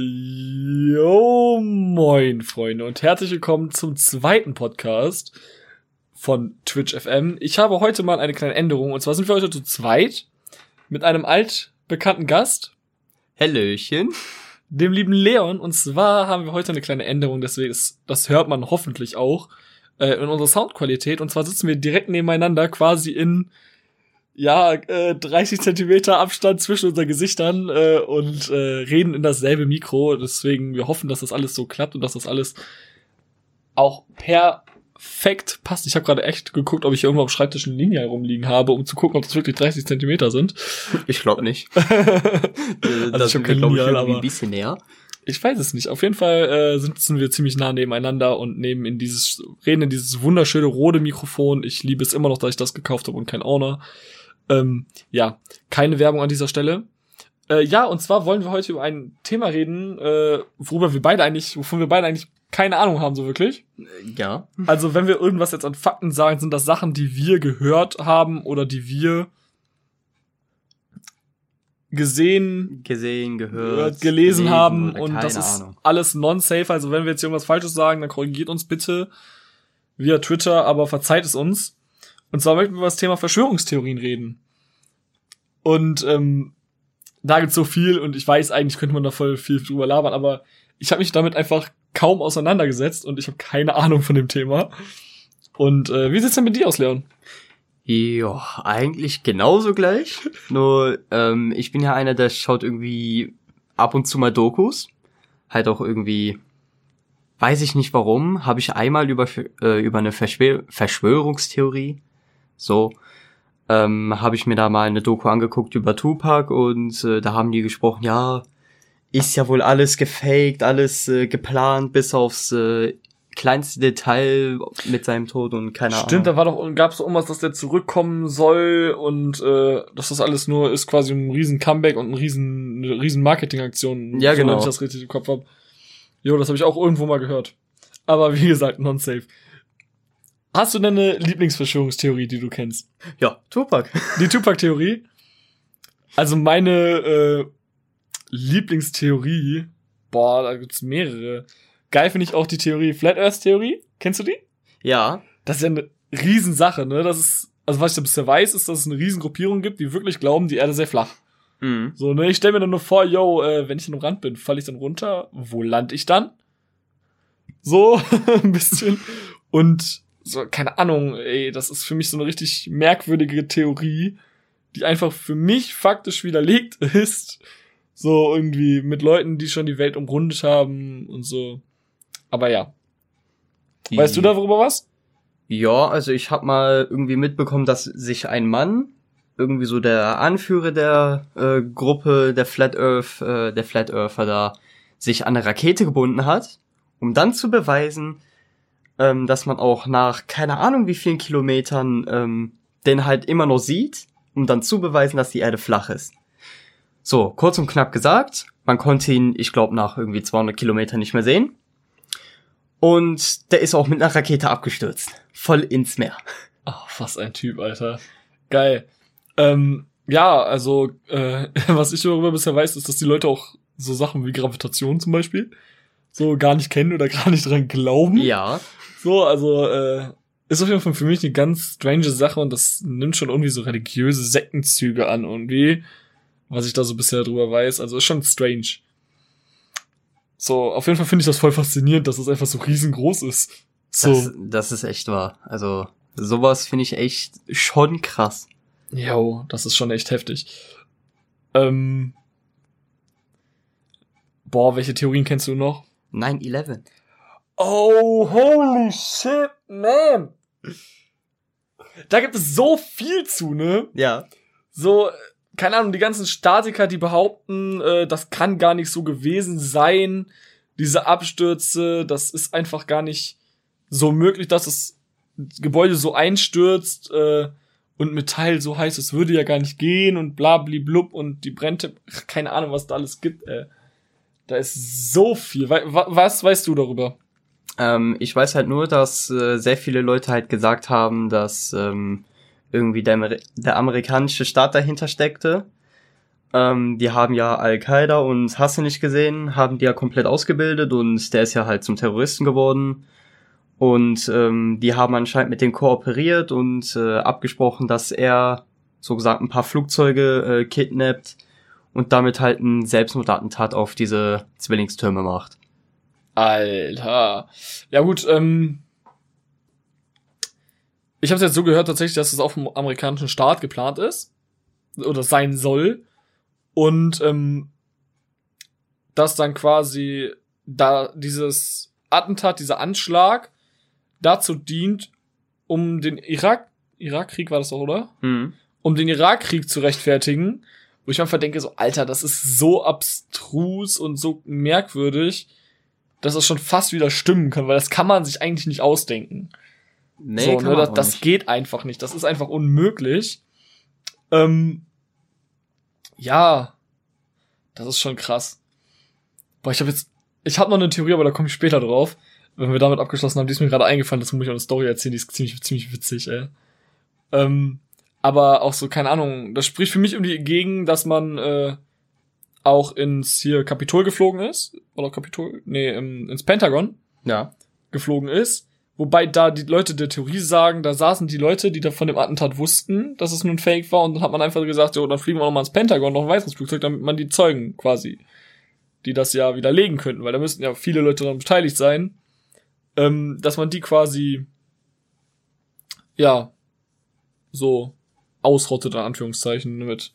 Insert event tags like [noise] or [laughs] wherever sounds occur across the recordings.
Jo, moin, Freunde, und herzlich willkommen zum zweiten Podcast von Twitch FM. Ich habe heute mal eine kleine Änderung, und zwar sind wir heute zu zweit mit einem altbekannten Gast, Hallöchen. dem lieben Leon, und zwar haben wir heute eine kleine Änderung, deswegen ist, das hört man hoffentlich auch, äh, in unserer Soundqualität, und zwar sitzen wir direkt nebeneinander, quasi in ja, äh, 30 Zentimeter Abstand zwischen unseren Gesichtern äh, und äh, reden in dasselbe Mikro. Deswegen, wir hoffen, dass das alles so klappt und dass das alles auch perfekt passt. Ich habe gerade echt geguckt, ob ich irgendwo am Schreibtisch eine Linie herumliegen habe, um zu gucken, ob das wirklich 30 Zentimeter sind. Ich glaube nicht. [laughs] also das schon sind wir, glaub ich, irgendwie ein bisschen näher. ich weiß es nicht. Auf jeden Fall äh, sitzen wir ziemlich nah nebeneinander und nehmen in dieses, reden in dieses wunderschöne rote Mikrofon. Ich liebe es immer noch, dass ich das gekauft habe und kein Owner. Ähm, ja, keine Werbung an dieser Stelle. Äh, ja, und zwar wollen wir heute über ein Thema reden, äh, worüber wir beide eigentlich, wovon wir beide eigentlich keine Ahnung haben, so wirklich. Ja. Also, wenn wir irgendwas jetzt an Fakten sagen, sind das Sachen, die wir gehört haben oder die wir gesehen, Gesehen, gehört, gehört, gelesen haben und das ist Ahnung. alles non-safe. Also wenn wir jetzt irgendwas Falsches sagen, dann korrigiert uns bitte via Twitter, aber verzeiht es uns. Und zwar möchten wir über das Thema Verschwörungstheorien reden. Und ähm, da gibt's so viel und ich weiß, eigentlich könnte man da voll viel drüber labern, aber ich habe mich damit einfach kaum auseinandergesetzt und ich habe keine Ahnung von dem Thema. Und äh, wie sieht's denn mit dir aus, Leon? Ja, eigentlich genauso gleich. Nur, ähm, ich bin ja einer, der schaut irgendwie ab und zu mal Dokus. Halt auch irgendwie, weiß ich nicht warum, habe ich einmal über, äh, über eine Verschwör Verschwörungstheorie, so, ähm, habe ich mir da mal eine Doku angeguckt über Tupac und äh, da haben die gesprochen, ja, ist ja wohl alles gefaked, alles äh, geplant, bis aufs äh, kleinste Detail mit seinem Tod und keine Stimmt, da Ahnung. war doch, gab's doch irgendwas, dass der zurückkommen soll und äh, dass das alles nur ist quasi ein riesen Comeback und ein riesen, eine riesen Marketingaktion. Ja, so, genau. Wenn ich das richtig im Kopf hab. Jo, das habe ich auch irgendwo mal gehört. Aber wie gesagt, non-safe. Hast du denn eine Lieblingsverschwörungstheorie, die du kennst? Ja, Tupac. Die Tupac-Theorie? Also meine äh, Lieblingstheorie, boah, da gibt's mehrere. Geil finde ich auch die Theorie Flat Earth Theorie. Kennst du die? Ja, Das ist ja eine Riesensache, ne? Das ist, also was ich da bisher weiß, ist, dass es eine Riesengruppierung gibt, die wirklich glauben, die Erde sei flach. mhm. So, ne? Ich stelle mir dann nur vor, yo, äh, wenn ich am Rand bin, falle ich dann runter? Wo land ich dann? So, [laughs] ein bisschen. Und so, keine Ahnung, ey, das ist für mich so eine richtig merkwürdige Theorie, die einfach für mich faktisch widerlegt [laughs] ist. So irgendwie mit Leuten, die schon die Welt umrundet haben und so. Aber ja. Weißt du darüber was? Ja, also ich habe mal irgendwie mitbekommen, dass sich ein Mann, irgendwie so der Anführer der äh, Gruppe der Flat Earth, äh, der Flat Earther da, sich an eine Rakete gebunden hat, um dann zu beweisen, ähm, dass man auch nach keine Ahnung wie vielen Kilometern ähm, den halt immer noch sieht, um dann zu beweisen, dass die Erde flach ist. So, kurz und knapp gesagt, man konnte ihn, ich glaube, nach irgendwie 200 Kilometern nicht mehr sehen. Und der ist auch mit einer Rakete abgestürzt. Voll ins Meer. Ach, was ein Typ, Alter. Geil. Ähm, ja, also, äh, [laughs] was ich darüber bisher weiß, ist, dass die Leute auch so Sachen wie Gravitation zum Beispiel so gar nicht kennen oder gar nicht dran glauben. Ja. So, also, äh, ist auf jeden Fall für mich eine ganz strange Sache und das nimmt schon irgendwie so religiöse Sektenzüge an irgendwie, was ich da so bisher drüber weiß. Also ist schon strange. So, auf jeden Fall finde ich das voll faszinierend, dass es einfach so riesengroß ist. So. Das, das ist echt wahr. Also, sowas finde ich echt schon krass. Jo, das ist schon echt heftig. Ähm, boah, welche Theorien kennst du noch? 9-11. Oh, holy shit, man. Da gibt es so viel zu, ne? Ja. So, keine Ahnung, die ganzen Statiker, die behaupten, äh, das kann gar nicht so gewesen sein. Diese Abstürze, das ist einfach gar nicht so möglich, dass das Gebäude so einstürzt äh, und Metall so heiß, es würde ja gar nicht gehen und blub und die Brennte, keine Ahnung, was da alles gibt. Äh. Da ist so viel. Was weißt du darüber? Ähm, ich weiß halt nur, dass äh, sehr viele Leute halt gesagt haben, dass ähm, irgendwie der, der amerikanische Staat dahinter steckte. Ähm, die haben ja Al-Qaida und hast du nicht gesehen, haben die ja komplett ausgebildet und der ist ja halt zum Terroristen geworden. Und ähm, die haben anscheinend mit dem kooperiert und äh, abgesprochen, dass er so gesagt ein paar Flugzeuge äh, kidnappt und damit halt ein Selbstmordattentat auf diese Zwillingstürme macht. Alter. Ja gut, ähm, ich habe jetzt so gehört tatsächlich, dass es auf dem amerikanischen Staat geplant ist oder sein soll und ähm, dass dann quasi da dieses Attentat, dieser Anschlag dazu dient, um den Irak Irakkrieg war das doch, oder? Mhm. Um den Irakkrieg zu rechtfertigen, wo ich einfach denke so, Alter, das ist so abstrus und so merkwürdig, dass das schon fast wieder stimmen kann, weil das kann man sich eigentlich nicht ausdenken. Nee, so, kann ne, man das, das geht einfach nicht. Das ist einfach unmöglich. Ähm, ja, das ist schon krass. Boah, ich habe jetzt, ich habe noch eine Theorie, aber da komme ich später drauf. Wenn wir damit abgeschlossen haben, die ist mir gerade eingefallen, das muss ich auch eine Story erzählen, die ist ziemlich, ziemlich witzig, ey. Ähm, aber auch so, keine Ahnung, das spricht für mich irgendwie gegen, dass man äh, auch ins hier Kapitol geflogen ist. Oder Kapitol? Nee, im, ins Pentagon Ja. geflogen ist. Wobei da die Leute der Theorie sagen, da saßen die Leute, die da von dem Attentat wussten, dass es nun Fake war und dann hat man einfach gesagt, so, dann fliegen wir noch mal ins Pentagon, noch ein weiteres Flugzeug, damit man die Zeugen quasi, die das ja widerlegen könnten, weil da müssten ja viele Leute daran beteiligt sein, ähm, dass man die quasi, ja, so ausrottet, in Anführungszeichen, mit,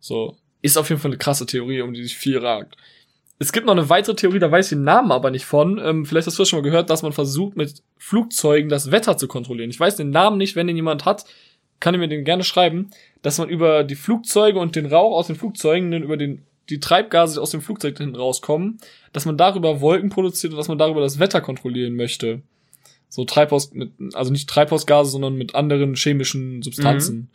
so, ist auf jeden Fall eine krasse Theorie, um die sich viel ragt. Es gibt noch eine weitere Theorie, da weiß ich den Namen aber nicht von. Ähm, vielleicht hast du das schon mal gehört, dass man versucht, mit Flugzeugen das Wetter zu kontrollieren. Ich weiß den Namen nicht, wenn den jemand hat, kann ich mir den gerne schreiben, dass man über die Flugzeuge und den Rauch aus den Flugzeugen, über den, die Treibgase, die aus dem Flugzeug hinten rauskommen, dass man darüber Wolken produziert und dass man darüber das Wetter kontrollieren möchte. So Treibhaus, mit, also nicht Treibhausgase, sondern mit anderen chemischen Substanzen.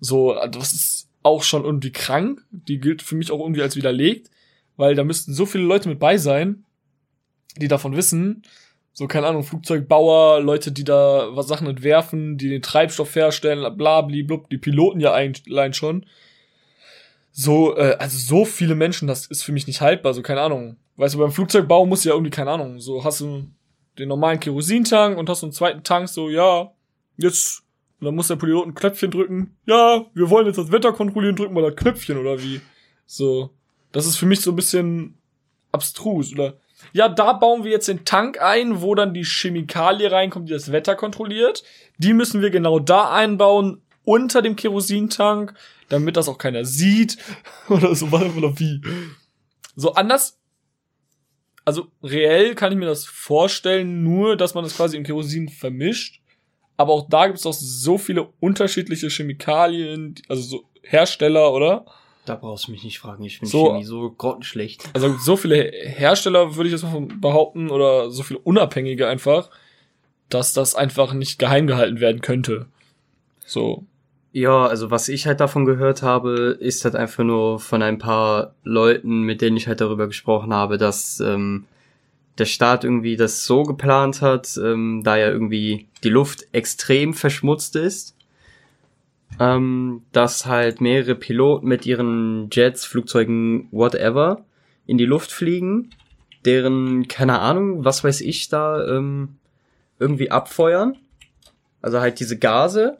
So, das ist auch schon irgendwie krank. Die gilt für mich auch irgendwie als widerlegt, weil da müssten so viele Leute mit bei sein, die davon wissen. So, keine Ahnung, Flugzeugbauer, Leute, die da was Sachen entwerfen, die den Treibstoff herstellen, bla, bli, blub, die Piloten ja allein schon. So, äh, also so viele Menschen, das ist für mich nicht haltbar, so keine Ahnung. Weißt du, beim Flugzeugbau muss ja irgendwie, keine Ahnung, so hast du den normalen Kerosintank und hast du einen zweiten Tank, so, ja, jetzt, und dann muss der Pilot ein Knöpfchen drücken. Ja, wir wollen jetzt das Wetter kontrollieren, drücken wir das Knöpfchen oder wie. So, das ist für mich so ein bisschen abstrus, oder? Ja, da bauen wir jetzt den Tank ein, wo dann die Chemikalie reinkommt, die das Wetter kontrolliert. Die müssen wir genau da einbauen, unter dem Kerosintank, damit das auch keiner sieht. [laughs] oder so, oder wie. So anders. Also reell kann ich mir das vorstellen, nur dass man das quasi im Kerosin vermischt. Aber auch da gibt es doch so viele unterschiedliche Chemikalien, also so Hersteller, oder? Da brauchst du mich nicht fragen, ich finde So. Chemie so grottenschlecht. Also so viele Hersteller würde ich jetzt mal behaupten oder so viele Unabhängige einfach, dass das einfach nicht geheim gehalten werden könnte. So. Ja, also was ich halt davon gehört habe, ist halt einfach nur von ein paar Leuten, mit denen ich halt darüber gesprochen habe, dass ähm, der Staat irgendwie das so geplant hat, ähm, da ja irgendwie die Luft extrem verschmutzt ist, ähm, dass halt mehrere Piloten mit ihren Jets, Flugzeugen, whatever, in die Luft fliegen, deren, keine Ahnung, was weiß ich da, ähm, irgendwie abfeuern. Also halt diese Gase.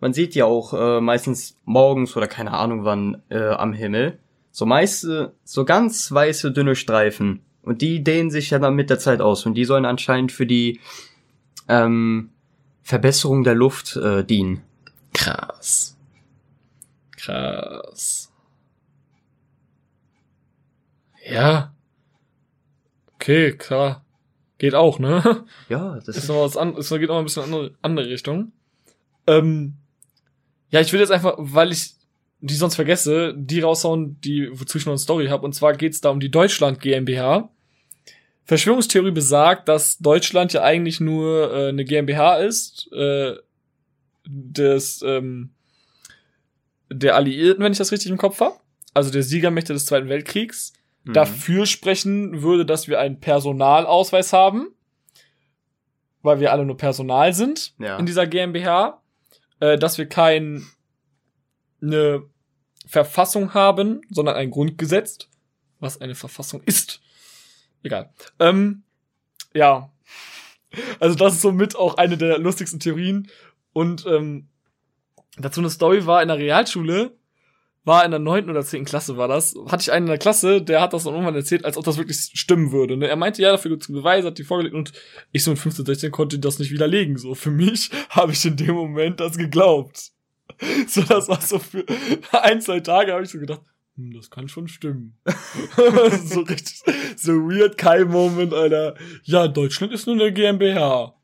Man sieht ja auch äh, meistens morgens oder keine Ahnung wann äh, am Himmel so meiste, so ganz weiße dünne Streifen. Und die dehnen sich ja dann mit der Zeit aus. Und die sollen anscheinend für die ähm, Verbesserung der Luft äh, dienen. Krass. Krass. Ja. Okay, klar. Geht auch, ne? [laughs] Ja, das ist noch was an, ist, geht noch ein bisschen in andere, andere Richtung. Ähm, ja, ich will jetzt einfach, weil ich die sonst vergesse, die raushauen, die, wozu ich noch eine Story habe. Und zwar geht's da um die Deutschland GmbH. Verschwörungstheorie besagt, dass Deutschland ja eigentlich nur äh, eine GmbH ist, äh, des, ähm, der Alliierten, wenn ich das richtig im Kopf habe. Also der Siegermächte des Zweiten Weltkriegs. Mhm. Dafür sprechen würde, dass wir einen Personalausweis haben, weil wir alle nur Personal sind Ja. in dieser GmbH, äh, dass wir kein ne Verfassung haben, sondern ein Grundgesetz, was eine Verfassung ist. Egal. Ähm, ja. Also das ist somit auch eine der lustigsten Theorien. Und ähm, dazu eine Story war in der Realschule, war in der neunten oder zehnten Klasse war das, hatte ich einen in der Klasse, der hat das dann irgendwann erzählt, als ob das wirklich stimmen würde. Ne? Er meinte, ja, dafür gibt's Beweise, hat die vorgelegt und ich so in 15, 16 konnte das nicht widerlegen. So, für mich [laughs] habe ich in dem Moment das geglaubt. So, das war so für ein, zwei Tage habe ich so gedacht, das kann schon stimmen. [laughs] so richtig, so weird kein Moment, Alter. Ja, Deutschland ist nur eine GmbH.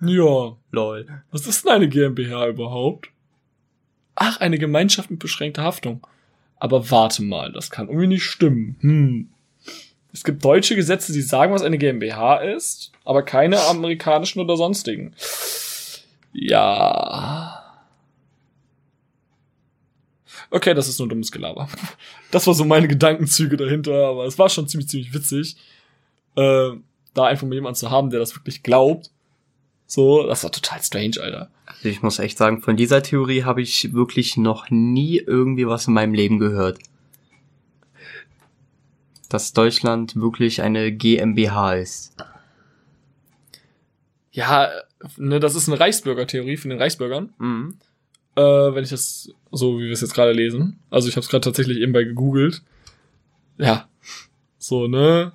Ja. Lol. Was ist denn eine GmbH überhaupt? Ach, eine Gemeinschaft mit beschränkter Haftung. Aber warte mal, das kann irgendwie nicht stimmen. Hm. Es gibt deutsche Gesetze, die sagen, was eine GmbH ist, aber keine amerikanischen oder sonstigen. Ja. Okay, das ist nur dummes Gelaber. Das war so meine Gedankenzüge dahinter, aber es war schon ziemlich, ziemlich witzig, äh, da einfach mal jemanden zu haben, der das wirklich glaubt. So, das war total strange, Alter. Also ich muss echt sagen, von dieser Theorie habe ich wirklich noch nie irgendwie was in meinem Leben gehört. Dass Deutschland wirklich eine GmbH ist. Ja, ne, das ist eine Reichsbürgertheorie von den Reichsbürgern. Mhm. Äh, wenn ich das so, wie wir es jetzt gerade lesen. Also ich habe es gerade tatsächlich eben bei gegoogelt. Ja, so, ne?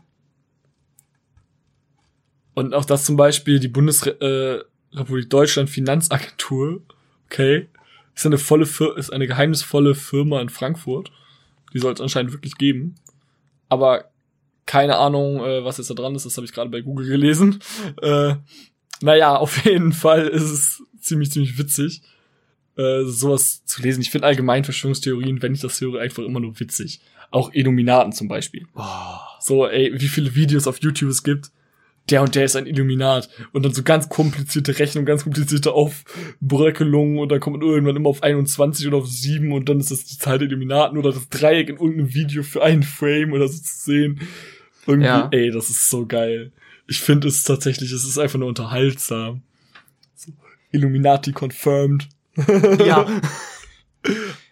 Und auch das zum Beispiel die Bundesrepublik äh, Deutschland Finanzagentur, okay, ist eine volle Fir ist eine geheimnisvolle Firma in Frankfurt. Die soll es anscheinend wirklich geben. Aber keine Ahnung, äh, was jetzt da dran ist, das habe ich gerade bei Google gelesen. Äh, naja, auf jeden Fall ist es ziemlich, ziemlich witzig, äh, sowas zu lesen. Ich finde allgemein Verschwörungstheorien, wenn ich das höre, einfach immer nur witzig. Auch Illuminaten zum Beispiel. Boah. So, ey, wie viele Videos auf YouTube es gibt. Der und der ist ein Illuminat. Und dann so ganz komplizierte Rechnung, ganz komplizierte Aufbröckelungen und dann kommt man irgendwann immer auf 21 oder auf 7 und dann ist das die Zahl der Illuminaten oder das Dreieck in irgendeinem Video für einen Frame oder so zu sehen. Irgendwie, Ja. ey, das ist so geil. Ich finde es tatsächlich, es ist einfach nur unterhaltsam. So, Illuminati confirmed. Ja. [laughs]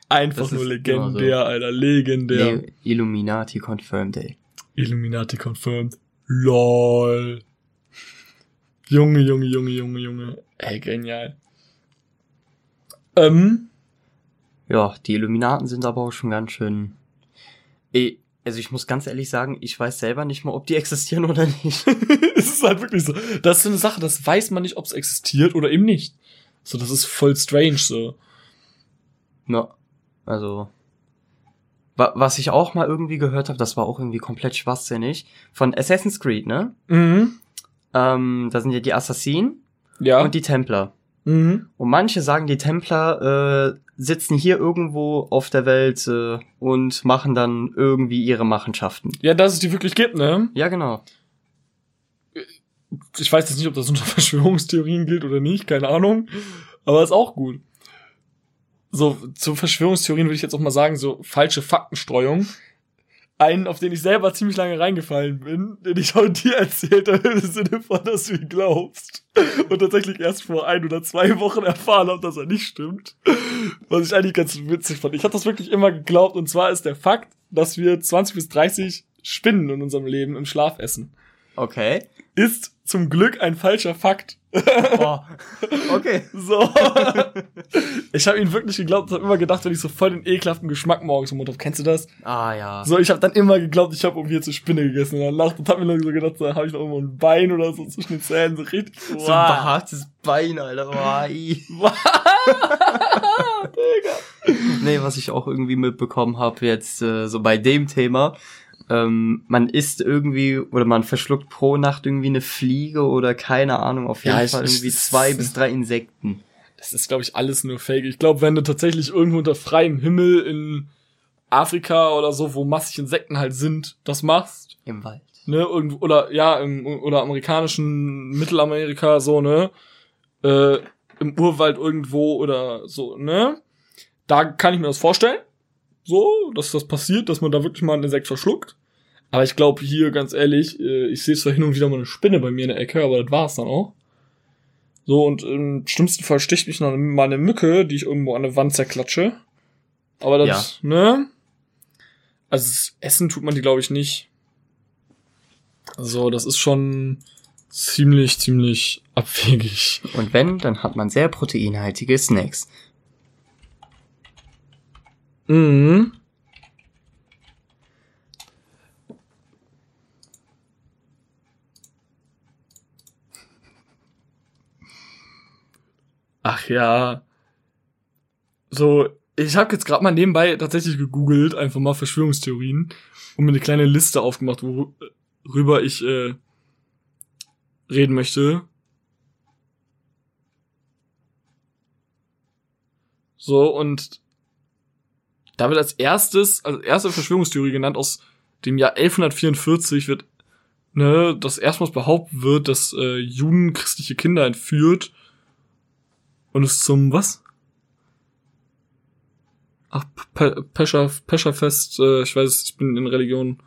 Einfach Das nur legendär, Alter, legendär. Nee, Illuminati confirmed, ey. Illuminati confirmed. LOL. Junge, Junge, Junge, Junge, Junge. Ey, genial. Ähm, Ja, die Illuminaten sind aber auch schon ganz schön. Ey, also ich muss ganz ehrlich sagen, ich weiß selber nicht mal, ob die [laughs] existieren oder nicht. [laughs] es ist halt wirklich so. Das ist so eine Sache, das weiß man nicht, ob es existiert oder eben nicht. So, das ist voll strange, so. Ja, also. Wa was ich auch mal irgendwie gehört habe, das war auch irgendwie komplett schwachsinnig. Von Assassin's Creed, ne? Mhm. Ähm, da sind ja die Assassinen Ja. und die Templer. mhm. Und manche sagen, die Templer äh, sitzen hier irgendwo auf der Welt äh, und machen dann irgendwie ihre Machenschaften. Ja, dass es die wirklich gibt, ne? Ja, genau. Ich weiß jetzt nicht, ob das unter [laughs] Verschwörungstheorien gilt oder nicht, keine Ahnung. Aber ist auch gut. So, zu Verschwörungstheorien würde ich jetzt auch mal sagen, so falsche Faktenstreuung. Einen, auf den ich selber ziemlich lange reingefallen bin, den ich auch dir erzählt habe, im Sinne von, dass du ihn glaubst. Und tatsächlich erst vor ein oder zwei Wochen erfahren habe, dass er nicht stimmt. Was ich eigentlich ganz witzig fand. Ich habe das wirklich immer geglaubt, und zwar ist der Fakt, dass wir 20 bis 30 Spinnen in unserem Leben im Schlaf essen. Okay. Ist zum Glück ein falscher Fakt. Oh. Okay. [laughs] So. ich habe ihn wirklich geglaubt und habe immer gedacht, wenn ich so voll den ekelhaften Geschmack morgens im Mund habe. Kennst du das? Ah ja. So, ich habe dann immer geglaubt, ich habe irgendwie jetzt eine Spinne gegessen in der Nacht und habe mir dann so gedacht, da habe ich noch irgendwo ein Bein oder so zwischen den Zähnen, so richtig. So ein behaartes Bein, Alter. Boah, i. [laughs] nee, was ich auch irgendwie mitbekommen habe jetzt äh, so bei dem Thema, ähm, man isst irgendwie oder man verschluckt pro Nacht irgendwie eine Fliege oder keine Ahnung, auf jeden Ja, Fall irgendwie zwei bis drei Insekten. Das ist, glaube ich, alles nur Fake. Ich glaube, wenn du tatsächlich irgendwo unter freiem Himmel in Afrika oder so, wo massig Insekten halt sind, das machst, Im Wald. ne, irgendwo, oder ja, im, oder amerikanischen Mittelamerika, so, ne, äh, im Urwald irgendwo oder so, ne, da kann ich mir das vorstellen, so, dass das passiert, dass man da wirklich mal ein Insekt verschluckt. Aber ich glaube hier, ganz ehrlich, äh, ich sehe zwar hin und wieder mal eine Spinne bei mir in der Ecke, aber das war's dann auch. So, und im schlimmsten Fall sticht mich noch mal eine Mücke, die ich irgendwo an der Wand zerklatsche. Aber das, ja. ne? Also Essen tut man die, glaube ich, nicht. Also, das ist schon ziemlich, ziemlich abwegig. Und wenn, dann hat man sehr proteinhaltige Snacks. Mhm. Ach ja. So, ich habe jetzt gerade mal nebenbei tatsächlich gegoogelt, einfach mal Verschwörungstheorien und mir eine kleine Liste aufgemacht, worüber ich äh, reden möchte. So, und da wird als erstes, als erste Verschwörungstheorie genannt aus dem Jahr 1144 wird, ne, das erstmals behauptet wird, dass äh, Juden christliche Kinder entführt und es zum was? Ach, Pe Pescher, Pescherfest, äh, ich weiß, ich bin in Religion.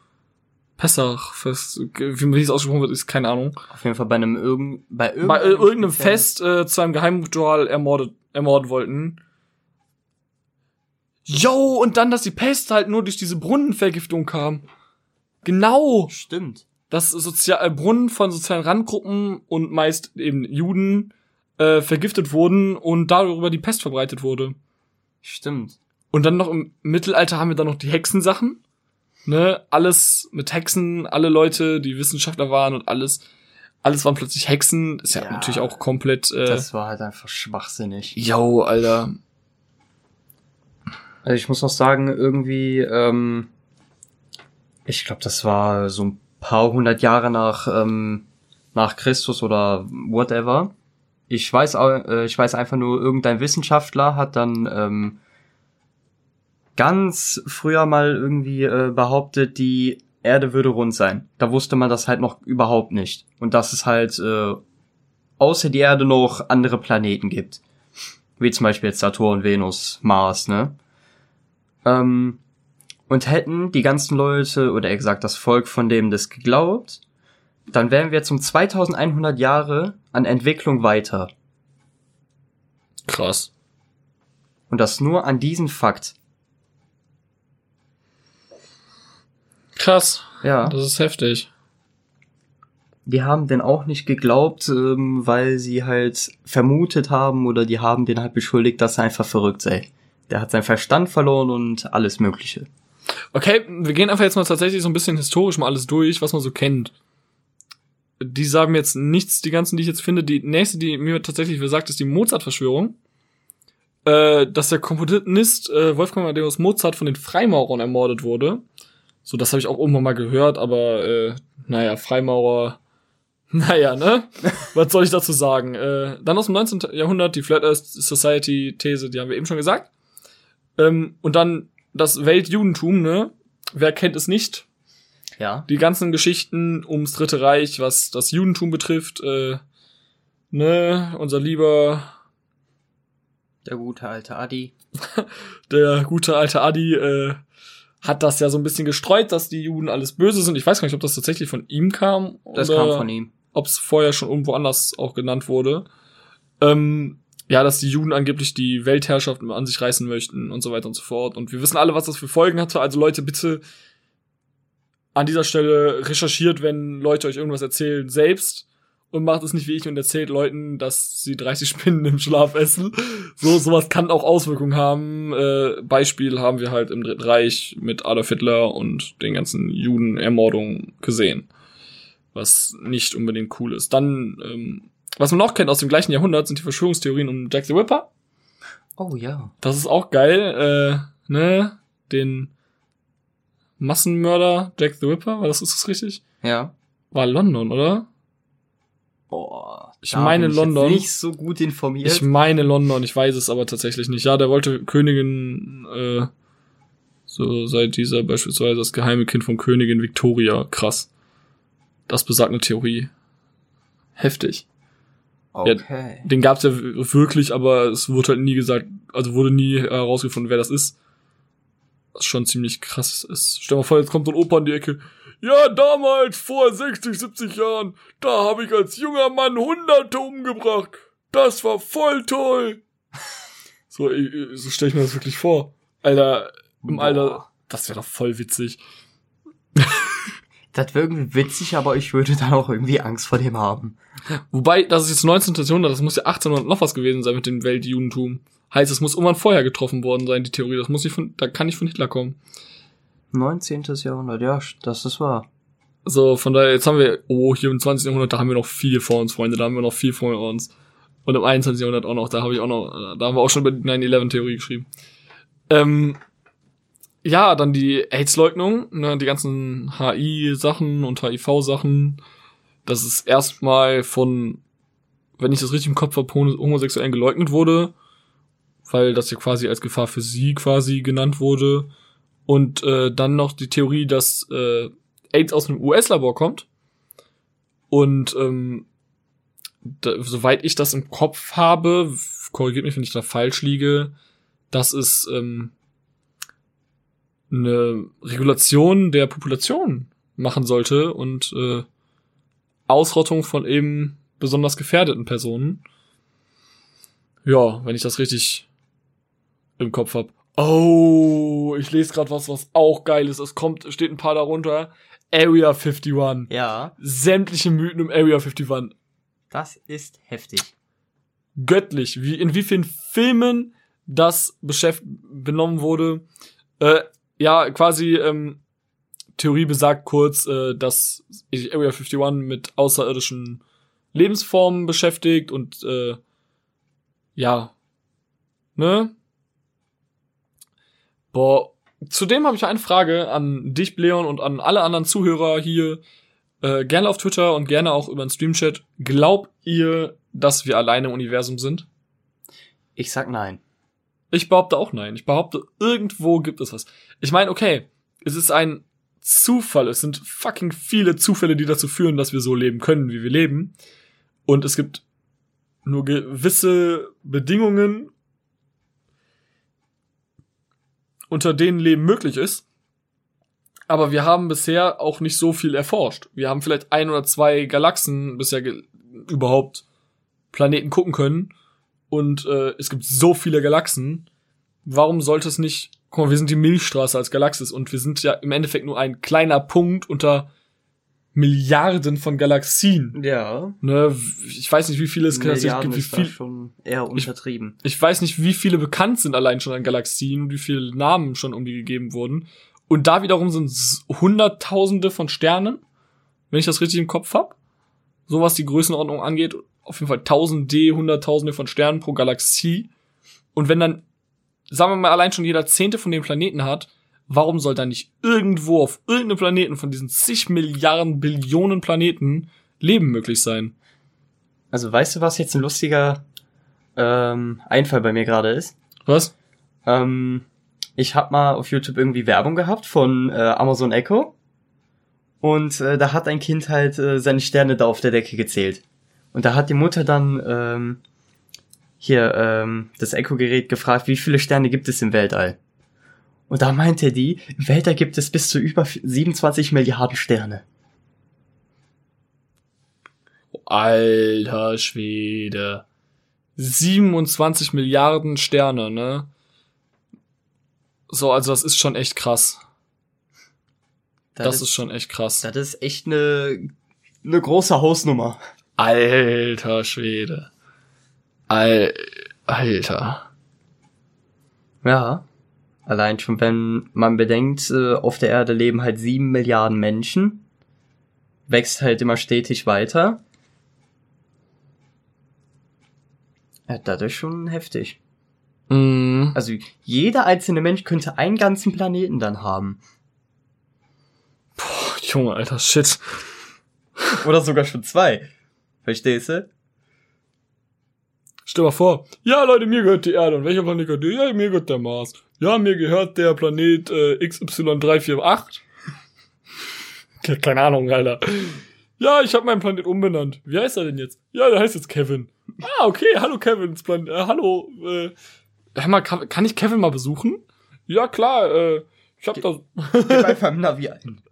Pessachfest, wie es ausgesprochen wird, ist keine Ahnung. Auf jeden Fall bei einem irgend, bei, irgendeinem, bei, äh, irgendeinem Fest äh, zu einem Geheimritual ermordet, ermorden wollten. Yo, und dann, dass die Pest halt nur durch diese Brunnenvergiftung kam. Genau. Stimmt. Dass Sozial äh, Brunnen von sozialen Randgruppen und meist eben Juden äh, vergiftet wurden und darüber die Pest verbreitet wurde. Stimmt. Und dann noch im Mittelalter haben wir dann noch die Hexensachen. Ne, alles mit Hexen, alle Leute, die Wissenschaftler waren und alles, alles waren plötzlich Hexen. Ist ja, ja natürlich auch komplett. Äh, das war halt einfach schwachsinnig. Yo, Alter. Also ich muss noch sagen, irgendwie, ähm, ich glaube, das war so ein paar hundert Jahre nach ähm, nach Christus oder whatever. Ich weiß, äh, ich weiß einfach nur, irgendein Wissenschaftler hat dann ähm, ganz früher mal irgendwie äh, behauptet, die Erde würde rund sein. Da wusste man das halt noch überhaupt nicht. Und dass es halt äh, außer die Erde noch andere Planeten gibt. Wie zum Beispiel jetzt Saturn, Venus, Mars, ne? Ähm, und hätten die ganzen Leute, oder eher gesagt das Volk von dem das geglaubt, dann wären wir zum 2100 Jahre an Entwicklung weiter. Krass. Und das nur an diesem Fakt. Krass. Ja. Das ist heftig. Die haben den auch nicht geglaubt, ähm, weil sie halt vermutet haben oder die haben den halt beschuldigt, dass er einfach verrückt sei. Der hat seinen Verstand verloren und alles Mögliche. Okay, wir gehen einfach jetzt mal tatsächlich so ein bisschen historisch mal alles durch, was man so kennt die sagen jetzt nichts, die ganzen, die ich jetzt finde. Die nächste, die mir tatsächlich sagt, ist die Mozart-Verschwörung. Äh, dass der Komponist äh, Wolfgang Amadeus Mozart von den Freimaurern ermordet wurde. So, das habe ich auch irgendwann mal gehört, aber äh, naja, Freimaurer, [laughs] naja, ne? Was soll ich dazu sagen? Äh, dann aus dem 19. Jahrhundert die Flat Earth Society These, die haben wir eben schon gesagt. Ähm, und dann das Weltjudentum, ne? Wer kennt es nicht? Ja. Die ganzen Geschichten ums Dritte Reich, was das Judentum betrifft, äh, ne, unser lieber der gute alte Adi. [laughs] der gute alte Adi äh, hat das ja so ein bisschen gestreut, dass die Juden alles böse sind. Ich weiß gar nicht, ob das tatsächlich von ihm kam. Das kam von ihm. Ob es vorher schon irgendwo anders auch genannt wurde. Ähm, ja, dass die Juden angeblich die Weltherrschaft an sich reißen möchten und so weiter und so fort. Und wir wissen alle, was das für Folgen hatte. Also Leute, bitte an dieser Stelle recherchiert, wenn Leute euch irgendwas erzählen, selbst und macht es nicht wie ich und erzählt Leuten, dass sie 30 [laughs] Spinnen im Schlaf essen. So, sowas kann auch Auswirkungen haben. Äh, Beispiel haben wir halt im Dritten Reich mit Adolf Hitler und den ganzen Judenermordungen gesehen. Was nicht unbedingt cool ist. Dann, ähm, was man noch kennt aus dem gleichen Jahrhundert, sind die Verschwörungstheorien um Jack the Ripper. Oh ja. Das ist auch geil, äh, ne? Den Massenmörder Jack the Ripper, war das, ist das richtig? Ja. War London, oder? Boah. Ich meine ich London. nicht so gut informiert. Ich meine London, ich weiß es aber tatsächlich nicht. Ja, der wollte Königin, äh, so seit dieser beispielsweise das geheime Kind von Königin Victoria. Krass. Das besagt eine Theorie. Heftig. Okay. Ja, den gab's ja wirklich, aber es wurde halt nie gesagt, also wurde nie herausgefunden, wer das ist was schon ziemlich krass ist. Stell dir mal vor, jetzt kommt so ein Opa in die Ecke. Ja, damals, vor 60, 70 Jahren, da habe ich als junger Mann Hunderte umgebracht. Das war voll toll. [laughs] so, so stelle ich mir das wirklich vor. Alter, im Boah. Alter, das wäre doch voll witzig. Das wäre irgendwie witzig, aber ich würde dann auch irgendwie Angst vor dem haben. Wobei, das ist jetzt 19. Jahrhundert, das muss ja 1800 noch was gewesen sein mit dem Weltjudentum. Heißt, es muss irgendwann vorher getroffen worden sein, die Theorie. Das muss nicht von, da kann nicht von Hitler kommen. 19. Jahrhundert, ja, das ist wahr. So, von daher, jetzt haben wir, oh, hier im 20. Jahrhundert, da haben wir noch viel vor uns, Freunde, da haben wir noch viel vor uns. Und im 21. Jahrhundert auch noch, da habe ich auch noch, da haben wir auch schon über die 9-11-Theorie geschrieben. Ähm, ja, dann die AIDS-Leugnung, ne, die ganzen HI-Sachen und HIV-Sachen. Das ist erstmal von, wenn ich das richtig im Kopf habe, Homosexuellen geleugnet wurde, weil das ja quasi als Gefahr für sie quasi genannt wurde. Und äh, dann noch die Theorie, dass äh, AIDS aus einem US-Labor kommt. Und ähm, da, soweit ich das im Kopf habe, korrigiert mich, wenn ich da falsch liege, das ist ähm, eine Regulation der Population machen sollte und äh, Ausrottung von eben besonders gefährdeten Personen. Ja, wenn ich das richtig im Kopf hab. Oh, ich lese gerade was, was auch geil ist. Es kommt, steht ein paar darunter. Area 51. Ja, Sämtliche Mythen um Area 51. das ist heftig. Göttlich. Wie, in wie vielen Filmen das beschäft benommen wurde. Äh, ja, quasi, ähm, Theorie besagt kurz, äh, dass sich Area 51 mit außerirdischen Lebensformen beschäftigt und äh, ja, ne? Boah, zudem habe ich eine Frage an dich, Leon, und an alle anderen Zuhörer hier. Äh, gerne auf Twitter und gerne auch über den Streamchat. Glaubt ihr, dass wir alleine im Universum sind? Ich sag nein. Ich behaupte auch nein. Ich behaupte, irgendwo gibt es was. Ich meine, okay, es ist ein Zufall. Es sind fucking viele Zufälle, die dazu führen, dass wir so leben können, wie wir leben. Und es gibt nur gewisse Bedingungen, unter denen Leben möglich ist. Aber wir haben bisher auch nicht so viel erforscht. Wir haben vielleicht ein oder zwei Galaxen bisher überhaupt Planeten gucken können. Und äh, es gibt so viele Galaxen. Warum sollte es nicht. Guck mal, wir sind die Milchstraße als Galaxis und wir sind ja im Endeffekt nur ein kleiner Punkt unter Milliarden von Galaxien. Ja. Ne, ich weiß nicht, wie viele es Milliarden gibt, wie viel, schon eher untertrieben. ich weiß nicht, wie viele bekannt sind allein schon an Galaxien und wie viele Namen schon um die gegeben wurden. Und da wiederum sind es Hunderttausende von Sternen, wenn ich das richtig im Kopf hab. So was die Größenordnung angeht. Auf jeden Fall Tausende, Hunderttausende von Sternen pro Galaxie. Und wenn dann, sagen wir mal, allein schon jeder Zehnte von dem Planeten hat, warum soll dann nicht irgendwo auf irgendeinem Planeten von diesen zig Milliarden, Billionen Planeten Leben möglich sein? Also weißt du, was jetzt ein lustiger ähm, Einfall bei mir gerade ist? Was? Ähm, ich habe mal auf YouTube irgendwie Werbung gehabt von äh, Amazon Echo. Und äh, da hat ein Kind halt äh, seine Sterne da auf der Decke gezählt. Und da hat die Mutter dann ähm, hier ähm, das Echo-Gerät gefragt, wie viele Sterne gibt es im Weltall? Und da meinte die, im Weltall gibt es bis zu über 27 Milliarden Sterne. Alter Schwede. 27 Milliarden Sterne, ne? So, also das ist schon echt krass. Das, ist, schon echt krass. Das ist echt eine, eine große Hausnummer. Alter Schwede. Al Alter. Ja. Allein schon, wenn man bedenkt, äh, auf der Erde leben halt sieben Milliarden Menschen, wächst halt immer stetig weiter. Ja, das ist schon heftig. Mm. Also jeder einzelne Mensch könnte einen ganzen Planeten dann haben. Boah, Junge, alter Shit. Oder sogar schon zwei. Verstehst du? Stell mal vor. Ja, Leute, mir gehört die Erde. Und welcher Planet gehört dir? Ja, mir gehört der Mars. Ja, mir gehört der Planet äh, XY348. [laughs] Ja, Keine Ahnung, Alter. Ja, ich habe meinen Planet umbenannt. Wie heißt er denn jetzt? Ja, der heißt jetzt Kevin. Ah, okay. Hallo, Kevins Planet. Äh, hallo. Äh, hör mal, kann, kann ich Kevin mal besuchen? Ja, klar. Äh, ich hab da... Gib einfach im [laughs] Navi ein.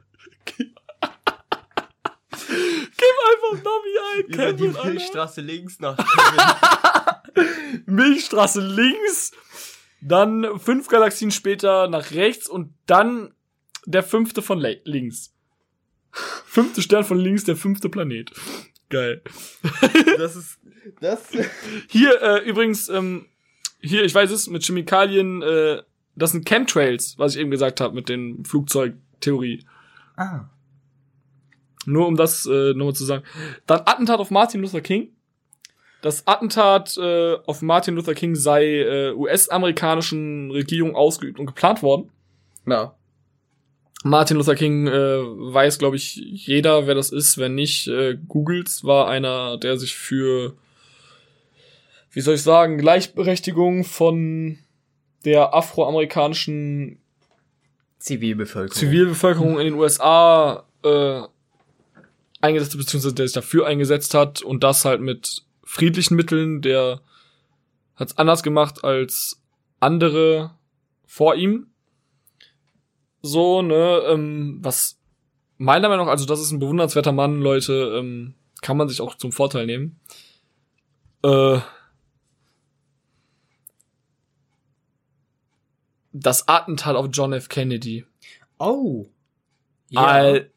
Einfach Navi ein, Über die Kevin, Alter. Milchstraße links nach [laughs] Kevin. Milchstraße links. Dann fünf Galaxien später nach rechts und dann der fünfte von links. Fünfte Stern von links, der fünfte Planet. Geil. Das ist das. [laughs] Hier äh, übrigens, ähm, hier, ich weiß es, mit Chemikalien, äh, das sind Chemtrails, was ich eben gesagt habe mit den Flugzeugtheorie. Ah. Nur um das äh, nochmal zu sagen. Dann Attentat auf Martin Luther King. Das Attentat äh, auf Martin Luther King sei äh, US-amerikanischen Regierung ausgeübt und geplant worden. Ja. Martin Luther King äh, weiß, glaube ich, jeder, wer das ist. Wenn nicht, äh, googelt's, war einer, der sich für, wie soll ich sagen, Gleichberechtigung von der afroamerikanischen Zivilbevölkerung. Zivilbevölkerung in den USA äh, eingesetzt hat, beziehungsweise der sich dafür eingesetzt hat und das halt mit friedlichen Mitteln. Der hat's anders gemacht als andere vor ihm. So, ne, ähm, was meiner Meinung nach, also das ist ein bewundernswerter Mann, Leute, ähm, kann man sich auch zum Vorteil nehmen. Äh, das Attentat auf John F. Kennedy. Oh. All,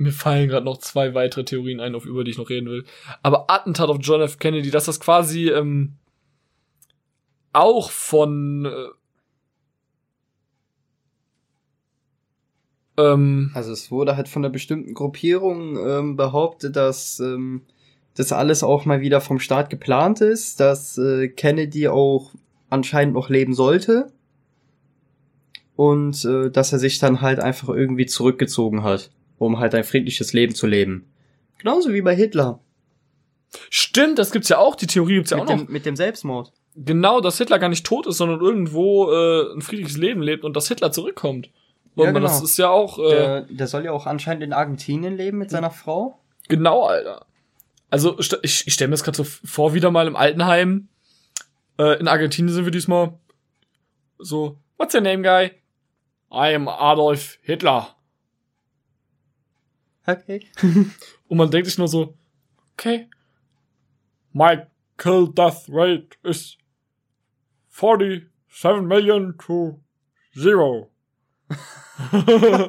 mir fallen gerade noch zwei weitere Theorien ein, auf über die ich noch reden will. Aber Attentat auf John F. Kennedy, dass das quasi ähm, auch von äh, ähm, Also es wurde halt von einer bestimmten Gruppierung ähm, behauptet, dass ähm, das alles auch mal wieder vom Staat geplant ist, dass äh, Kennedy auch anscheinend noch leben sollte und äh, dass er sich dann halt einfach irgendwie zurückgezogen hat, um halt ein friedliches Leben zu leben. Genauso wie bei Hitler. Stimmt, das gibt's ja auch, die Theorie gibt's ja mit, auch noch. dem, mit dem Selbstmord. Genau, dass Hitler gar nicht tot ist, sondern irgendwo äh, ein friedliches Leben lebt und dass Hitler zurückkommt. Ja, Ja, genau. Das ist ja auch äh, Der, der soll ja auch anscheinend in Argentinien leben mit seiner Frau. genau, Alter. Also st- ich, ich stelle mir das gerade so vor, wieder mal im Altenheim. Äh, in Argentinien sind wir diesmal so, what's your name, guy? I am Adolf Hitler. Okay. [laughs] Und man denkt sich nur so, okay, my kill death rate is 47 million to zero. [laughs]